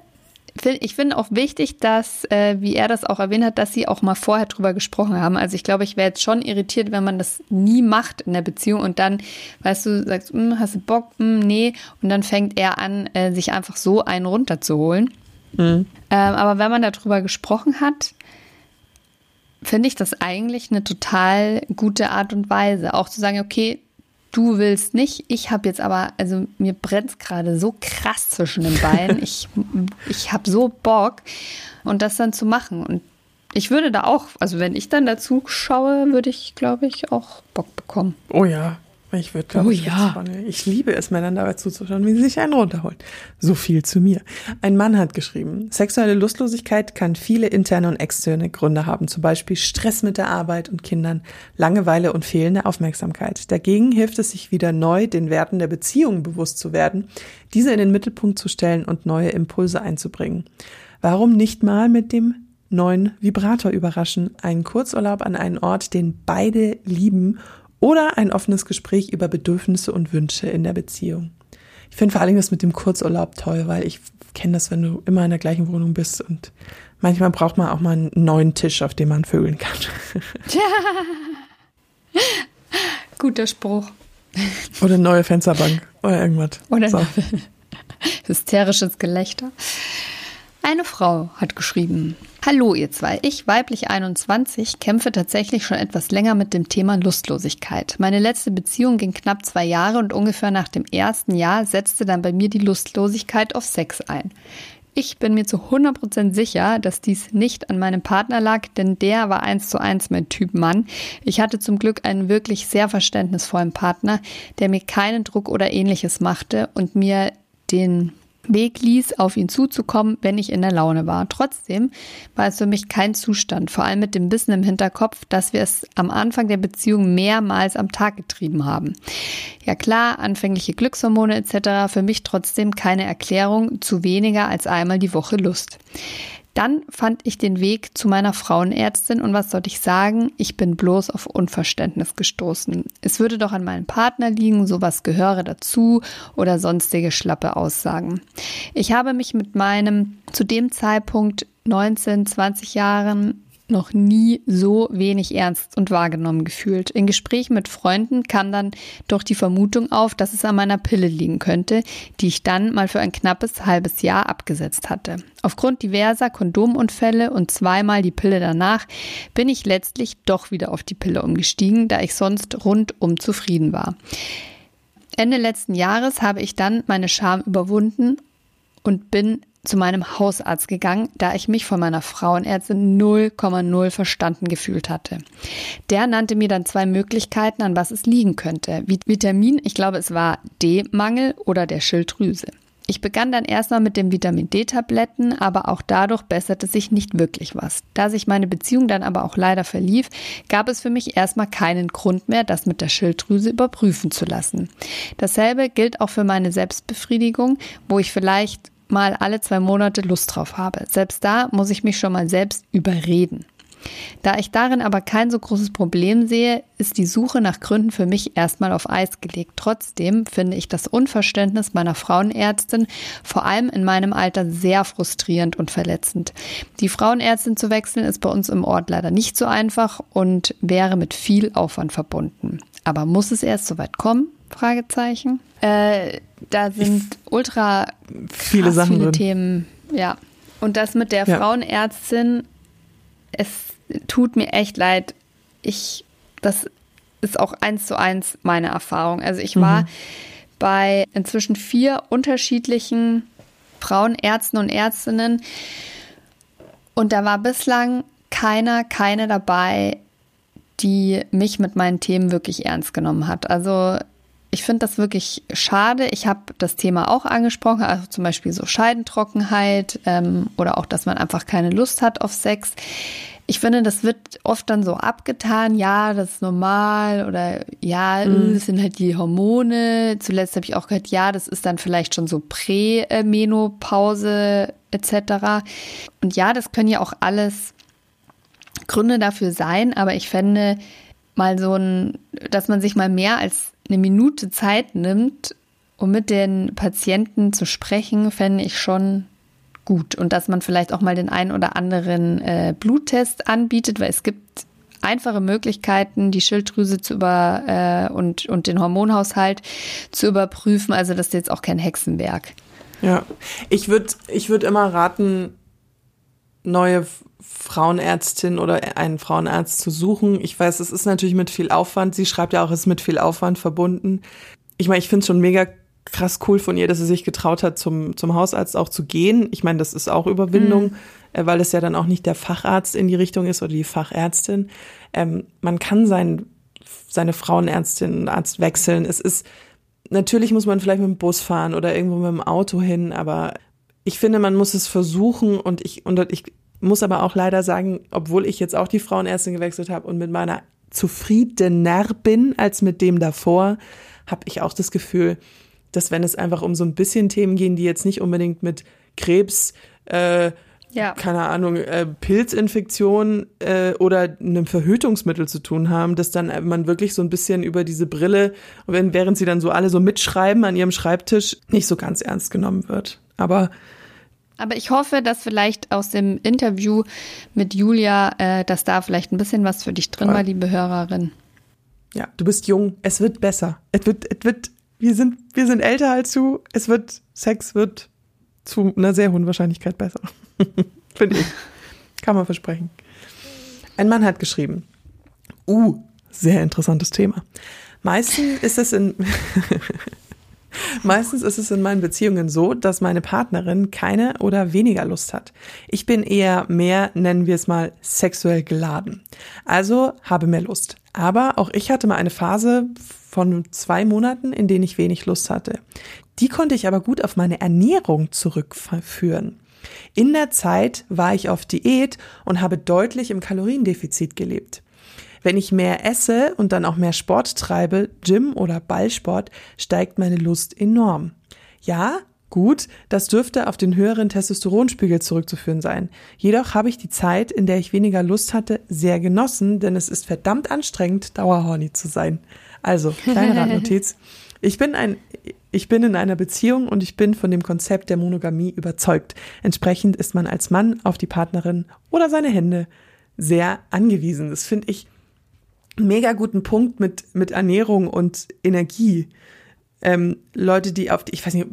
Ich finde auch wichtig, dass, äh, wie er das auch erwähnt hat, dass sie auch mal vorher drüber gesprochen haben. Also ich glaube, ich wäre jetzt schon irritiert, wenn man das nie macht in der Beziehung und dann, weißt du, sagst, "Hm, hast du Bock, Hm, nee, und dann fängt er an, äh, sich einfach so einen runterzuholen. Ähm, aber wenn man darüber gesprochen hat, finde ich das eigentlich eine total gute Art und Weise. Auch zu sagen, okay, du willst nicht, ich habe jetzt aber, also mir brennt gerade so krass zwischen den Beinen. <laughs> Ich, ich habe so Bock und das dann zu machen. Und ich würde da auch, also wenn ich dann dazu schaue, würde ich, glaube ich, auch Bock bekommen.
Oh ja, ich würde glaube
Oh
ich,
ja.
Ich liebe es, Männern dabei zuzuschauen, wie sie sich einen runterholen. So viel zu mir. Ein Mann hat geschrieben, sexuelle Lustlosigkeit kann viele interne und externe Gründe haben, zum Beispiel Stress mit der Arbeit und Kindern, Langeweile und fehlende Aufmerksamkeit. Dagegen hilft es sich wieder neu, den Werten der Beziehung bewusst zu werden, diese in den Mittelpunkt zu stellen und neue Impulse einzubringen. Warum nicht mal mit dem neuen Vibrator überraschen, einen Kurzurlaub an einen Ort, den beide lieben oder ein offenes Gespräch über Bedürfnisse und Wünsche in der Beziehung. Ich finde vor allem das mit dem Kurzurlaub toll, weil ich kenne das, wenn du immer in der gleichen Wohnung bist und manchmal braucht man auch mal einen neuen Tisch, auf dem man vögeln kann. <laughs>
Guter Spruch.
oder eine neue Fensterbank oder irgendwas.
Oder
so. <laughs>
Hysterisches Gelächter. Eine Frau hat geschrieben, Hallo ihr zwei, ich weiblich 21 kämpfe tatsächlich schon etwas länger mit dem Thema Lustlosigkeit. Meine letzte Beziehung ging knapp zwei Jahre und ungefähr nach dem ersten Jahr setzte dann bei mir die Lustlosigkeit auf Sex ein. Ich bin mir zu 100% sicher, dass dies nicht an meinem Partner lag, denn der war eins zu eins mein Typ Mann. Ich hatte zum Glück einen wirklich sehr verständnisvollen Partner, der mir keinen Druck oder ähnliches machte und mir den Weg ließ, auf ihn zuzukommen, wenn ich in der Laune war. Trotzdem war es für mich kein Zustand, vor allem mit dem Wissen im Hinterkopf, dass wir es am Anfang der Beziehung mehrmals am Tag getrieben haben. Ja klar, anfängliche Glückshormone etc. für mich trotzdem keine Erklärung zu weniger als einmal die Woche Lust. Dann fand ich den Weg zu meiner Frauenärztin und was soll ich sagen? Ich bin bloß auf Unverständnis gestoßen. Es würde doch an meinem Partner liegen, sowas gehöre dazu oder sonstige schlappe Aussagen. Ich habe mich mit meinem zu dem Zeitpunkt 19, 20 Jahren noch nie so wenig ernst und wahrgenommen gefühlt. In Gesprächen mit Freunden kam dann doch die Vermutung auf, dass es an meiner Pille liegen könnte, die ich dann mal für ein knappes halbes Jahr abgesetzt hatte. Aufgrund diverser Kondomunfälle und zweimal die Pille danach bin ich letztlich doch wieder auf die Pille umgestiegen, da ich sonst rundum zufrieden war. Ende letzten Jahres habe ich dann meine Scham überwunden und bin zu meinem Hausarzt gegangen, da ich mich von meiner Frauenärztin 0,0 verstanden gefühlt hatte. Der nannte mir dann zwei Möglichkeiten, an was es liegen könnte. Vitamin, ich glaube es war D-Mangel oder der Schilddrüse. Ich begann dann erstmal mit den Vitamin D-Tabletten, aber auch dadurch besserte sich nicht wirklich was. Da sich meine Beziehung dann aber auch leider verlief, gab es für mich erstmal keinen Grund mehr, das mit der Schilddrüse überprüfen zu lassen. Dasselbe gilt auch für meine Selbstbefriedigung, wo ich vielleicht mal alle zwei Monate Lust drauf habe. Selbst da muss ich mich schon mal selbst überreden. Da ich darin aber kein so großes Problem sehe, ist die Suche nach Gründen für mich erstmal auf Eis gelegt. Trotzdem finde ich das Unverständnis meiner Frauenärztin vor allem in meinem Alter sehr frustrierend und verletzend. Die Frauenärztin zu wechseln ist bei uns im Ort leider nicht so einfach und wäre mit viel Aufwand verbunden. Aber muss es erst so weit kommen? Fragezeichen. Äh, da sind ultra
Viele Sachen
viele
drin.
Themen. Ja. Und das mit der
Ja.
Frauenärztin, es tut mir echt leid. Ich, das ist auch eins zu eins meine Erfahrung. Also ich war bei inzwischen vier unterschiedlichen Frauenärzten und Ärztinnen und da war bislang keiner, keine dabei, die mich mit meinen Themen wirklich ernst genommen hat. Also ich finde das wirklich schade. Ich habe das Thema auch angesprochen, also zum Beispiel so Scheidentrockenheit ähm, oder auch, dass man einfach keine Lust hat auf Sex. Ich finde, das wird oft dann so abgetan, ja, das ist normal oder ja, das sind halt die Hormone. Zuletzt habe ich auch gehört, ja, das ist dann vielleicht schon so Prämenopause etc. Und ja, das können ja auch alles Gründe dafür sein, aber ich fände mal so ein, dass man sich mal mehr als eine Minute Zeit nimmt um mit den Patienten zu sprechen, fände ich schon gut. Und dass man vielleicht auch mal den einen oder anderen äh, Bluttest anbietet, weil es gibt einfache Möglichkeiten, die Schilddrüse zu über äh, und, und den Hormonhaushalt zu überprüfen. Also das ist jetzt auch kein Hexenwerk.
Ja, ich würde ich würd immer raten, neue Frauenärztin oder einen Frauenarzt zu suchen. Ich weiß, es ist natürlich mit viel Aufwand. Sie schreibt ja auch, es ist mit viel Aufwand verbunden. Ich meine, ich finde es schon mega krass cool von ihr, dass sie sich getraut hat, zum, zum Hausarzt auch zu gehen. Ich meine, das ist auch Überwindung, mhm. äh, weil es ja dann auch nicht der Facharzt in die Richtung ist oder die Fachärztin. Ähm, man kann sein, seine Frauenärztin und Arzt wechseln. Es ist, natürlich muss man vielleicht mit dem Bus fahren oder irgendwo mit dem Auto hin, aber ich finde, man muss es versuchen und ich, und ich muss aber auch leider sagen, obwohl ich jetzt auch die Frauenärztin gewechselt habe und mit meiner zufriedener bin als mit dem davor, habe ich auch das Gefühl, dass wenn es einfach um so ein bisschen Themen gehen, die jetzt nicht unbedingt mit Krebs, äh, ja. keine Ahnung, äh, Pilzinfektion äh, oder einem Verhütungsmittel zu tun haben, dass dann man wirklich so ein bisschen über diese Brille, wenn, während sie dann so alle so mitschreiben an ihrem Schreibtisch, nicht so ganz ernst genommen wird. Aber
aber ich hoffe, dass vielleicht aus dem Interview mit Julia, äh, dass da vielleicht ein bisschen was für dich drin war, liebe Hörerin.
Ja, du bist jung. Es wird besser. Es wird, es wird wir sind, wir sind älter als du. Es wird, Sex wird zu einer sehr hohen Wahrscheinlichkeit besser. <laughs> Finde ich. Kann man versprechen. Ein Mann hat geschrieben. Uh, sehr interessantes Thema. Meistens ist es in, <laughs> Meistens ist es in meinen Beziehungen so, dass meine Partnerin keine oder weniger Lust hat. Ich bin eher mehr, nennen wir es mal, sexuell geladen. Also habe mehr Lust. Aber auch ich hatte mal eine Phase von zwei Monaten, in denen ich wenig Lust hatte. Die konnte ich aber gut auf meine Ernährung zurückführen. In der Zeit war ich auf Diät und habe deutlich im Kaloriendefizit gelebt. Wenn ich mehr esse und dann auch mehr Sport treibe, Gym oder Ballsport, steigt meine Lust enorm. Ja, Gut, das dürfte auf den höheren Testosteronspiegel zurückzuführen sein. Jedoch habe ich die Zeit, in der ich weniger Lust hatte, sehr genossen, denn es ist verdammt anstrengend, dauerhorny zu sein. Also, kleine Randnotiz. <laughs> Ich bin ein, ich bin in einer Beziehung und ich bin von dem Konzept der Monogamie überzeugt. Entsprechend ist man als Mann auf die Partnerin oder seine Hände sehr angewiesen. Das finde ich mega guten Punkt mit, mit Ernährung und Energie. Ähm, Leute, die auf die, ich weiß nicht,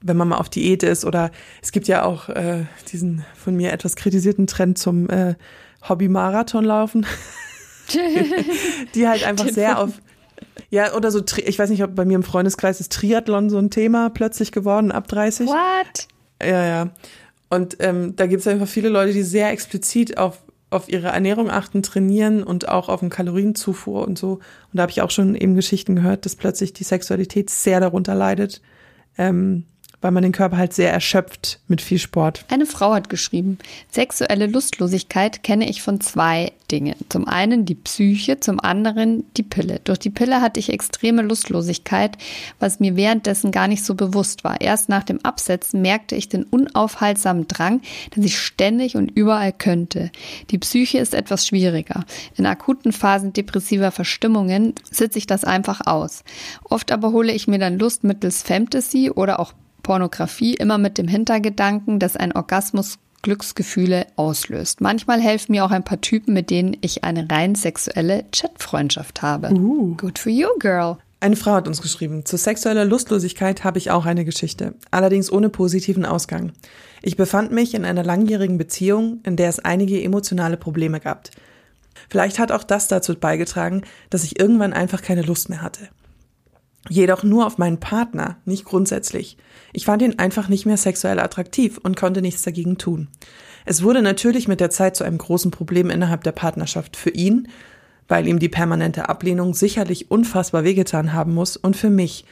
wenn man mal auf Diät ist oder es gibt ja auch äh, diesen von mir etwas kritisierten Trend zum äh, Hobby-Marathon laufen, <laughs> die halt einfach sehr auf, ja, oder so, ich weiß nicht, ob bei mir im Freundeskreis ist Triathlon so ein Thema plötzlich geworden, ab 30.
What?
Ja, ja. Und ähm, da gibt es einfach viele Leute, die sehr explizit auf auf ihre Ernährung achten, trainieren und auch auf den Kalorienzufuhr und so. Und da habe ich auch schon eben Geschichten gehört, dass plötzlich die Sexualität sehr darunter leidet. Ähm, weil man den Körper halt sehr erschöpft mit viel Sport.
Eine Frau hat geschrieben, sexuelle Lustlosigkeit kenne ich von zwei Dingen. Zum einen die Psyche, zum anderen die Pille. Durch die Pille hatte ich extreme Lustlosigkeit, was mir währenddessen gar nicht so bewusst war. Erst nach dem Absetzen merkte ich den unaufhaltsamen Drang, den ich ständig und überall könnte. Die Psyche ist etwas schwieriger. In akuten Phasen depressiver Verstimmungen sitze ich das einfach aus. Oft aber hole ich mir dann Lust mittels Fantasy oder auch Pornografie immer mit dem Hintergedanken, dass ein Orgasmus Glücksgefühle auslöst. Manchmal helfen mir auch ein paar Typen, mit denen ich eine rein sexuelle Chatfreundschaft habe. Uh. Good for you, girl.
Eine Frau hat uns geschrieben, zu sexueller Lustlosigkeit habe ich auch eine Geschichte, allerdings ohne positiven Ausgang. Ich befand mich in einer langjährigen Beziehung, in der es einige emotionale Probleme gab. Vielleicht hat auch das dazu beigetragen, dass ich irgendwann einfach keine Lust mehr hatte. Jedoch nur auf meinen Partner, nicht grundsätzlich. Ich fand ihn einfach nicht mehr sexuell attraktiv und konnte nichts dagegen tun. Es wurde natürlich mit der Zeit zu einem großen Problem innerhalb der Partnerschaft für ihn, weil ihm die permanente Ablehnung sicherlich unfassbar wehgetan haben muss und für mich,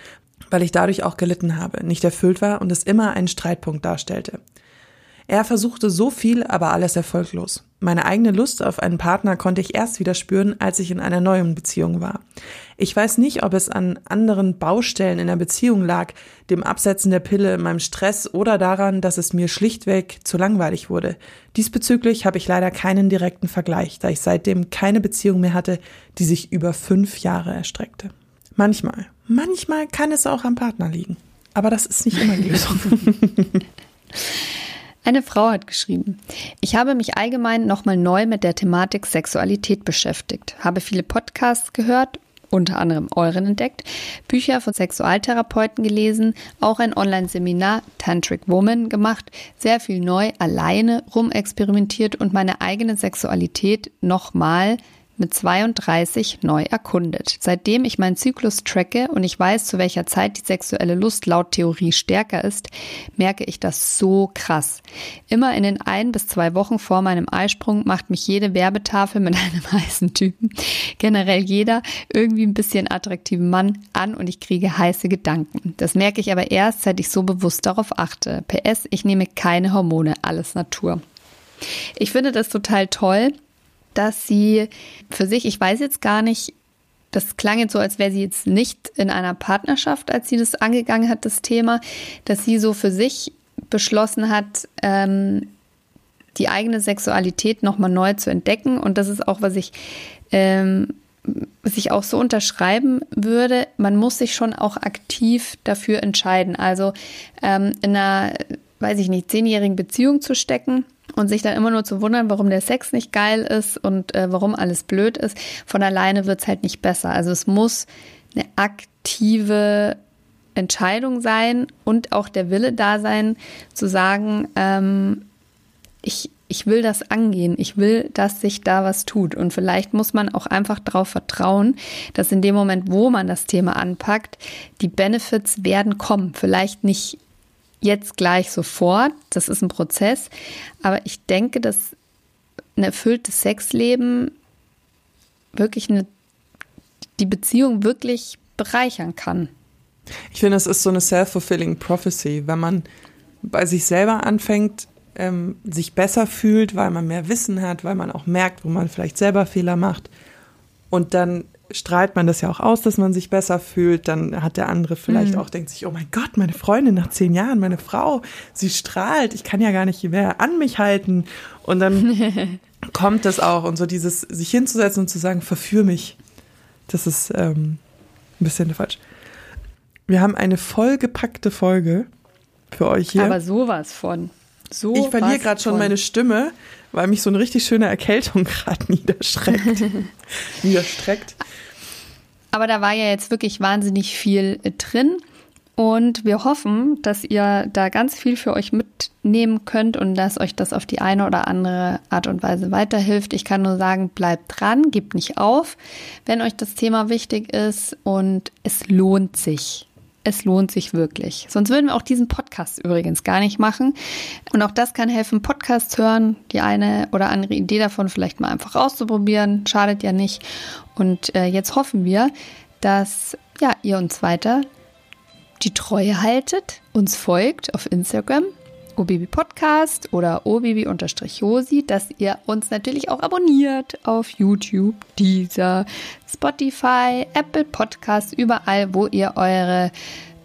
weil ich dadurch auch gelitten habe, nicht erfüllt war und es immer einen Streitpunkt darstellte. Er versuchte so viel, aber alles erfolglos. Meine eigene Lust auf einen Partner konnte ich erst wieder spüren, als ich in einer neuen Beziehung war. Ich weiß nicht, ob es an anderen Baustellen in der Beziehung lag, dem Absetzen der Pille, meinem Stress oder daran, dass es mir schlichtweg zu langweilig wurde. Diesbezüglich habe ich leider keinen direkten Vergleich, da ich seitdem keine Beziehung mehr hatte, die sich über fünf Jahre erstreckte. Manchmal, manchmal kann es auch am Partner liegen. aber das ist nicht immer die <laughs> Lösung.
Eine Frau hat geschrieben, ich habe mich allgemein nochmal neu mit der Thematik Sexualität beschäftigt, habe viele Podcasts gehört, unter anderem euren entdeckt, Bücher von Sexualtherapeuten gelesen, auch ein Online-Seminar Tantric Woman gemacht, sehr viel neu, alleine rumexperimentiert und meine eigene Sexualität nochmal mit 32 neu erkundet. Seitdem ich meinen Zyklus tracke und ich weiß, zu welcher Zeit die sexuelle Lust laut Theorie stärker ist, merke ich das so krass. Immer in den ein bis zwei Wochen vor meinem Eisprung macht mich jede Werbetafel mit <laughs> einem heißen Typen, generell jeder irgendwie ein bisschen attraktiven Mann an und ich kriege heiße Gedanken. Das merke ich aber erst, seit ich so bewusst darauf achte. PS, ich nehme keine Hormone, alles Natur. Ich finde das total toll, dass sie für sich, ich weiß jetzt gar nicht, das klang jetzt so, als wäre sie jetzt nicht in einer Partnerschaft, als sie das angegangen hat, das Thema, dass sie so für sich beschlossen hat, ähm, die eigene Sexualität nochmal neu zu entdecken. Und das ist auch, was ich, ähm, was ich auch so unterschreiben würde. Man muss sich schon auch aktiv dafür entscheiden. Also ähm, in einer, weiß ich nicht, zehnjährigen Beziehung zu stecken und sich dann immer nur zu wundern, warum der Sex nicht geil ist und äh, warum alles blöd ist, von alleine wird es halt nicht besser. Also es muss eine aktive Entscheidung sein und auch der Wille da sein, zu sagen, ähm, ich, ich will das angehen, ich will, dass sich da was tut. Und vielleicht muss man auch einfach darauf vertrauen, dass in dem Moment, wo man das Thema anpackt, die Benefits werden kommen. Vielleicht nicht jetzt gleich sofort, das ist ein Prozess, aber ich denke, dass ein erfülltes Sexleben wirklich eine, die Beziehung wirklich bereichern kann.
Ich finde, das ist so eine self-fulfilling prophecy, wenn man bei sich selber anfängt, ähm, sich besser fühlt, weil man mehr Wissen hat, weil man auch merkt, wo man vielleicht selber Fehler macht und dann strahlt man das ja auch aus, dass man sich besser fühlt. Dann hat der andere vielleicht mhm. auch, denkt sich, oh mein Gott, meine Freundin nach zehn Jahren, meine Frau, sie strahlt, ich kann ja gar nicht mehr an mich halten. Und dann <laughs> kommt das auch und so dieses, sich hinzusetzen und zu sagen, verführ mich. Das ist ähm, ein bisschen falsch. Wir haben eine vollgepackte Folge für euch hier.
Aber sowas von. So
ich verliere gerade schon meine Stimme, weil mich so eine richtig schöne Erkältung <laughs> gerade niederschreckt. <laughs> niederstreckt.
Aber da war ja jetzt wirklich wahnsinnig viel äh, drin. Und wir hoffen, dass ihr da ganz viel für euch mitnehmen könnt und dass euch das auf die eine oder andere Art und Weise weiterhilft. Ich kann nur sagen, bleibt dran, gebt nicht auf, wenn euch das Thema wichtig ist und es lohnt sich. Es lohnt sich wirklich. Sonst würden wir auch diesen Podcast übrigens gar nicht machen. Und auch das kann helfen, Podcasts hören, die eine oder andere Idee davon vielleicht mal einfach auszuprobieren. Schadet ja nicht. Und äh, jetzt hoffen wir, dass ja, ihr uns weiter die Treue haltet, uns folgt auf Instagram, obibi Podcast oder obibi-josi, dass ihr uns natürlich auch abonniert auf YouTube, dieser Spotify, Apple Podcasts, überall, wo ihr eure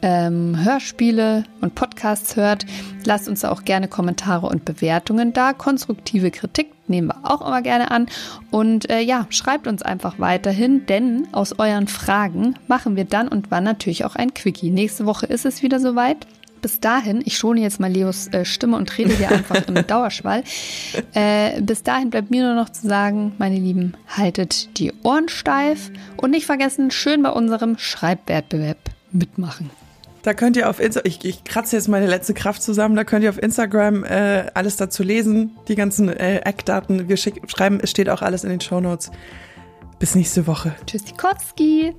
ähm, Hörspiele und Podcasts hört. Lasst uns auch gerne Kommentare und Bewertungen da. Konstruktive Kritik nehmen wir auch immer gerne an. Und äh, ja, schreibt uns einfach weiterhin, denn aus euren Fragen machen wir dann und wann natürlich auch ein Quickie. Nächste Woche ist es wieder soweit bis dahin, ich schone jetzt mal Leos äh, Stimme und rede hier einfach im <laughs> Dauerschwall. Äh, bis dahin bleibt mir nur noch zu sagen, meine Lieben, haltet die Ohren steif und nicht vergessen, schön bei unserem Schreibwettbewerb mitmachen.
Da könnt ihr auf Instagram, ich, ich kratze jetzt meine letzte Kraft zusammen, da könnt ihr auf Instagram äh, alles dazu lesen, die ganzen äh, Eckdaten. Wir schick, schreiben, es steht auch alles in den Shownotes. Bis nächste Woche.
Tschüssikowski.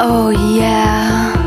Oh yeah.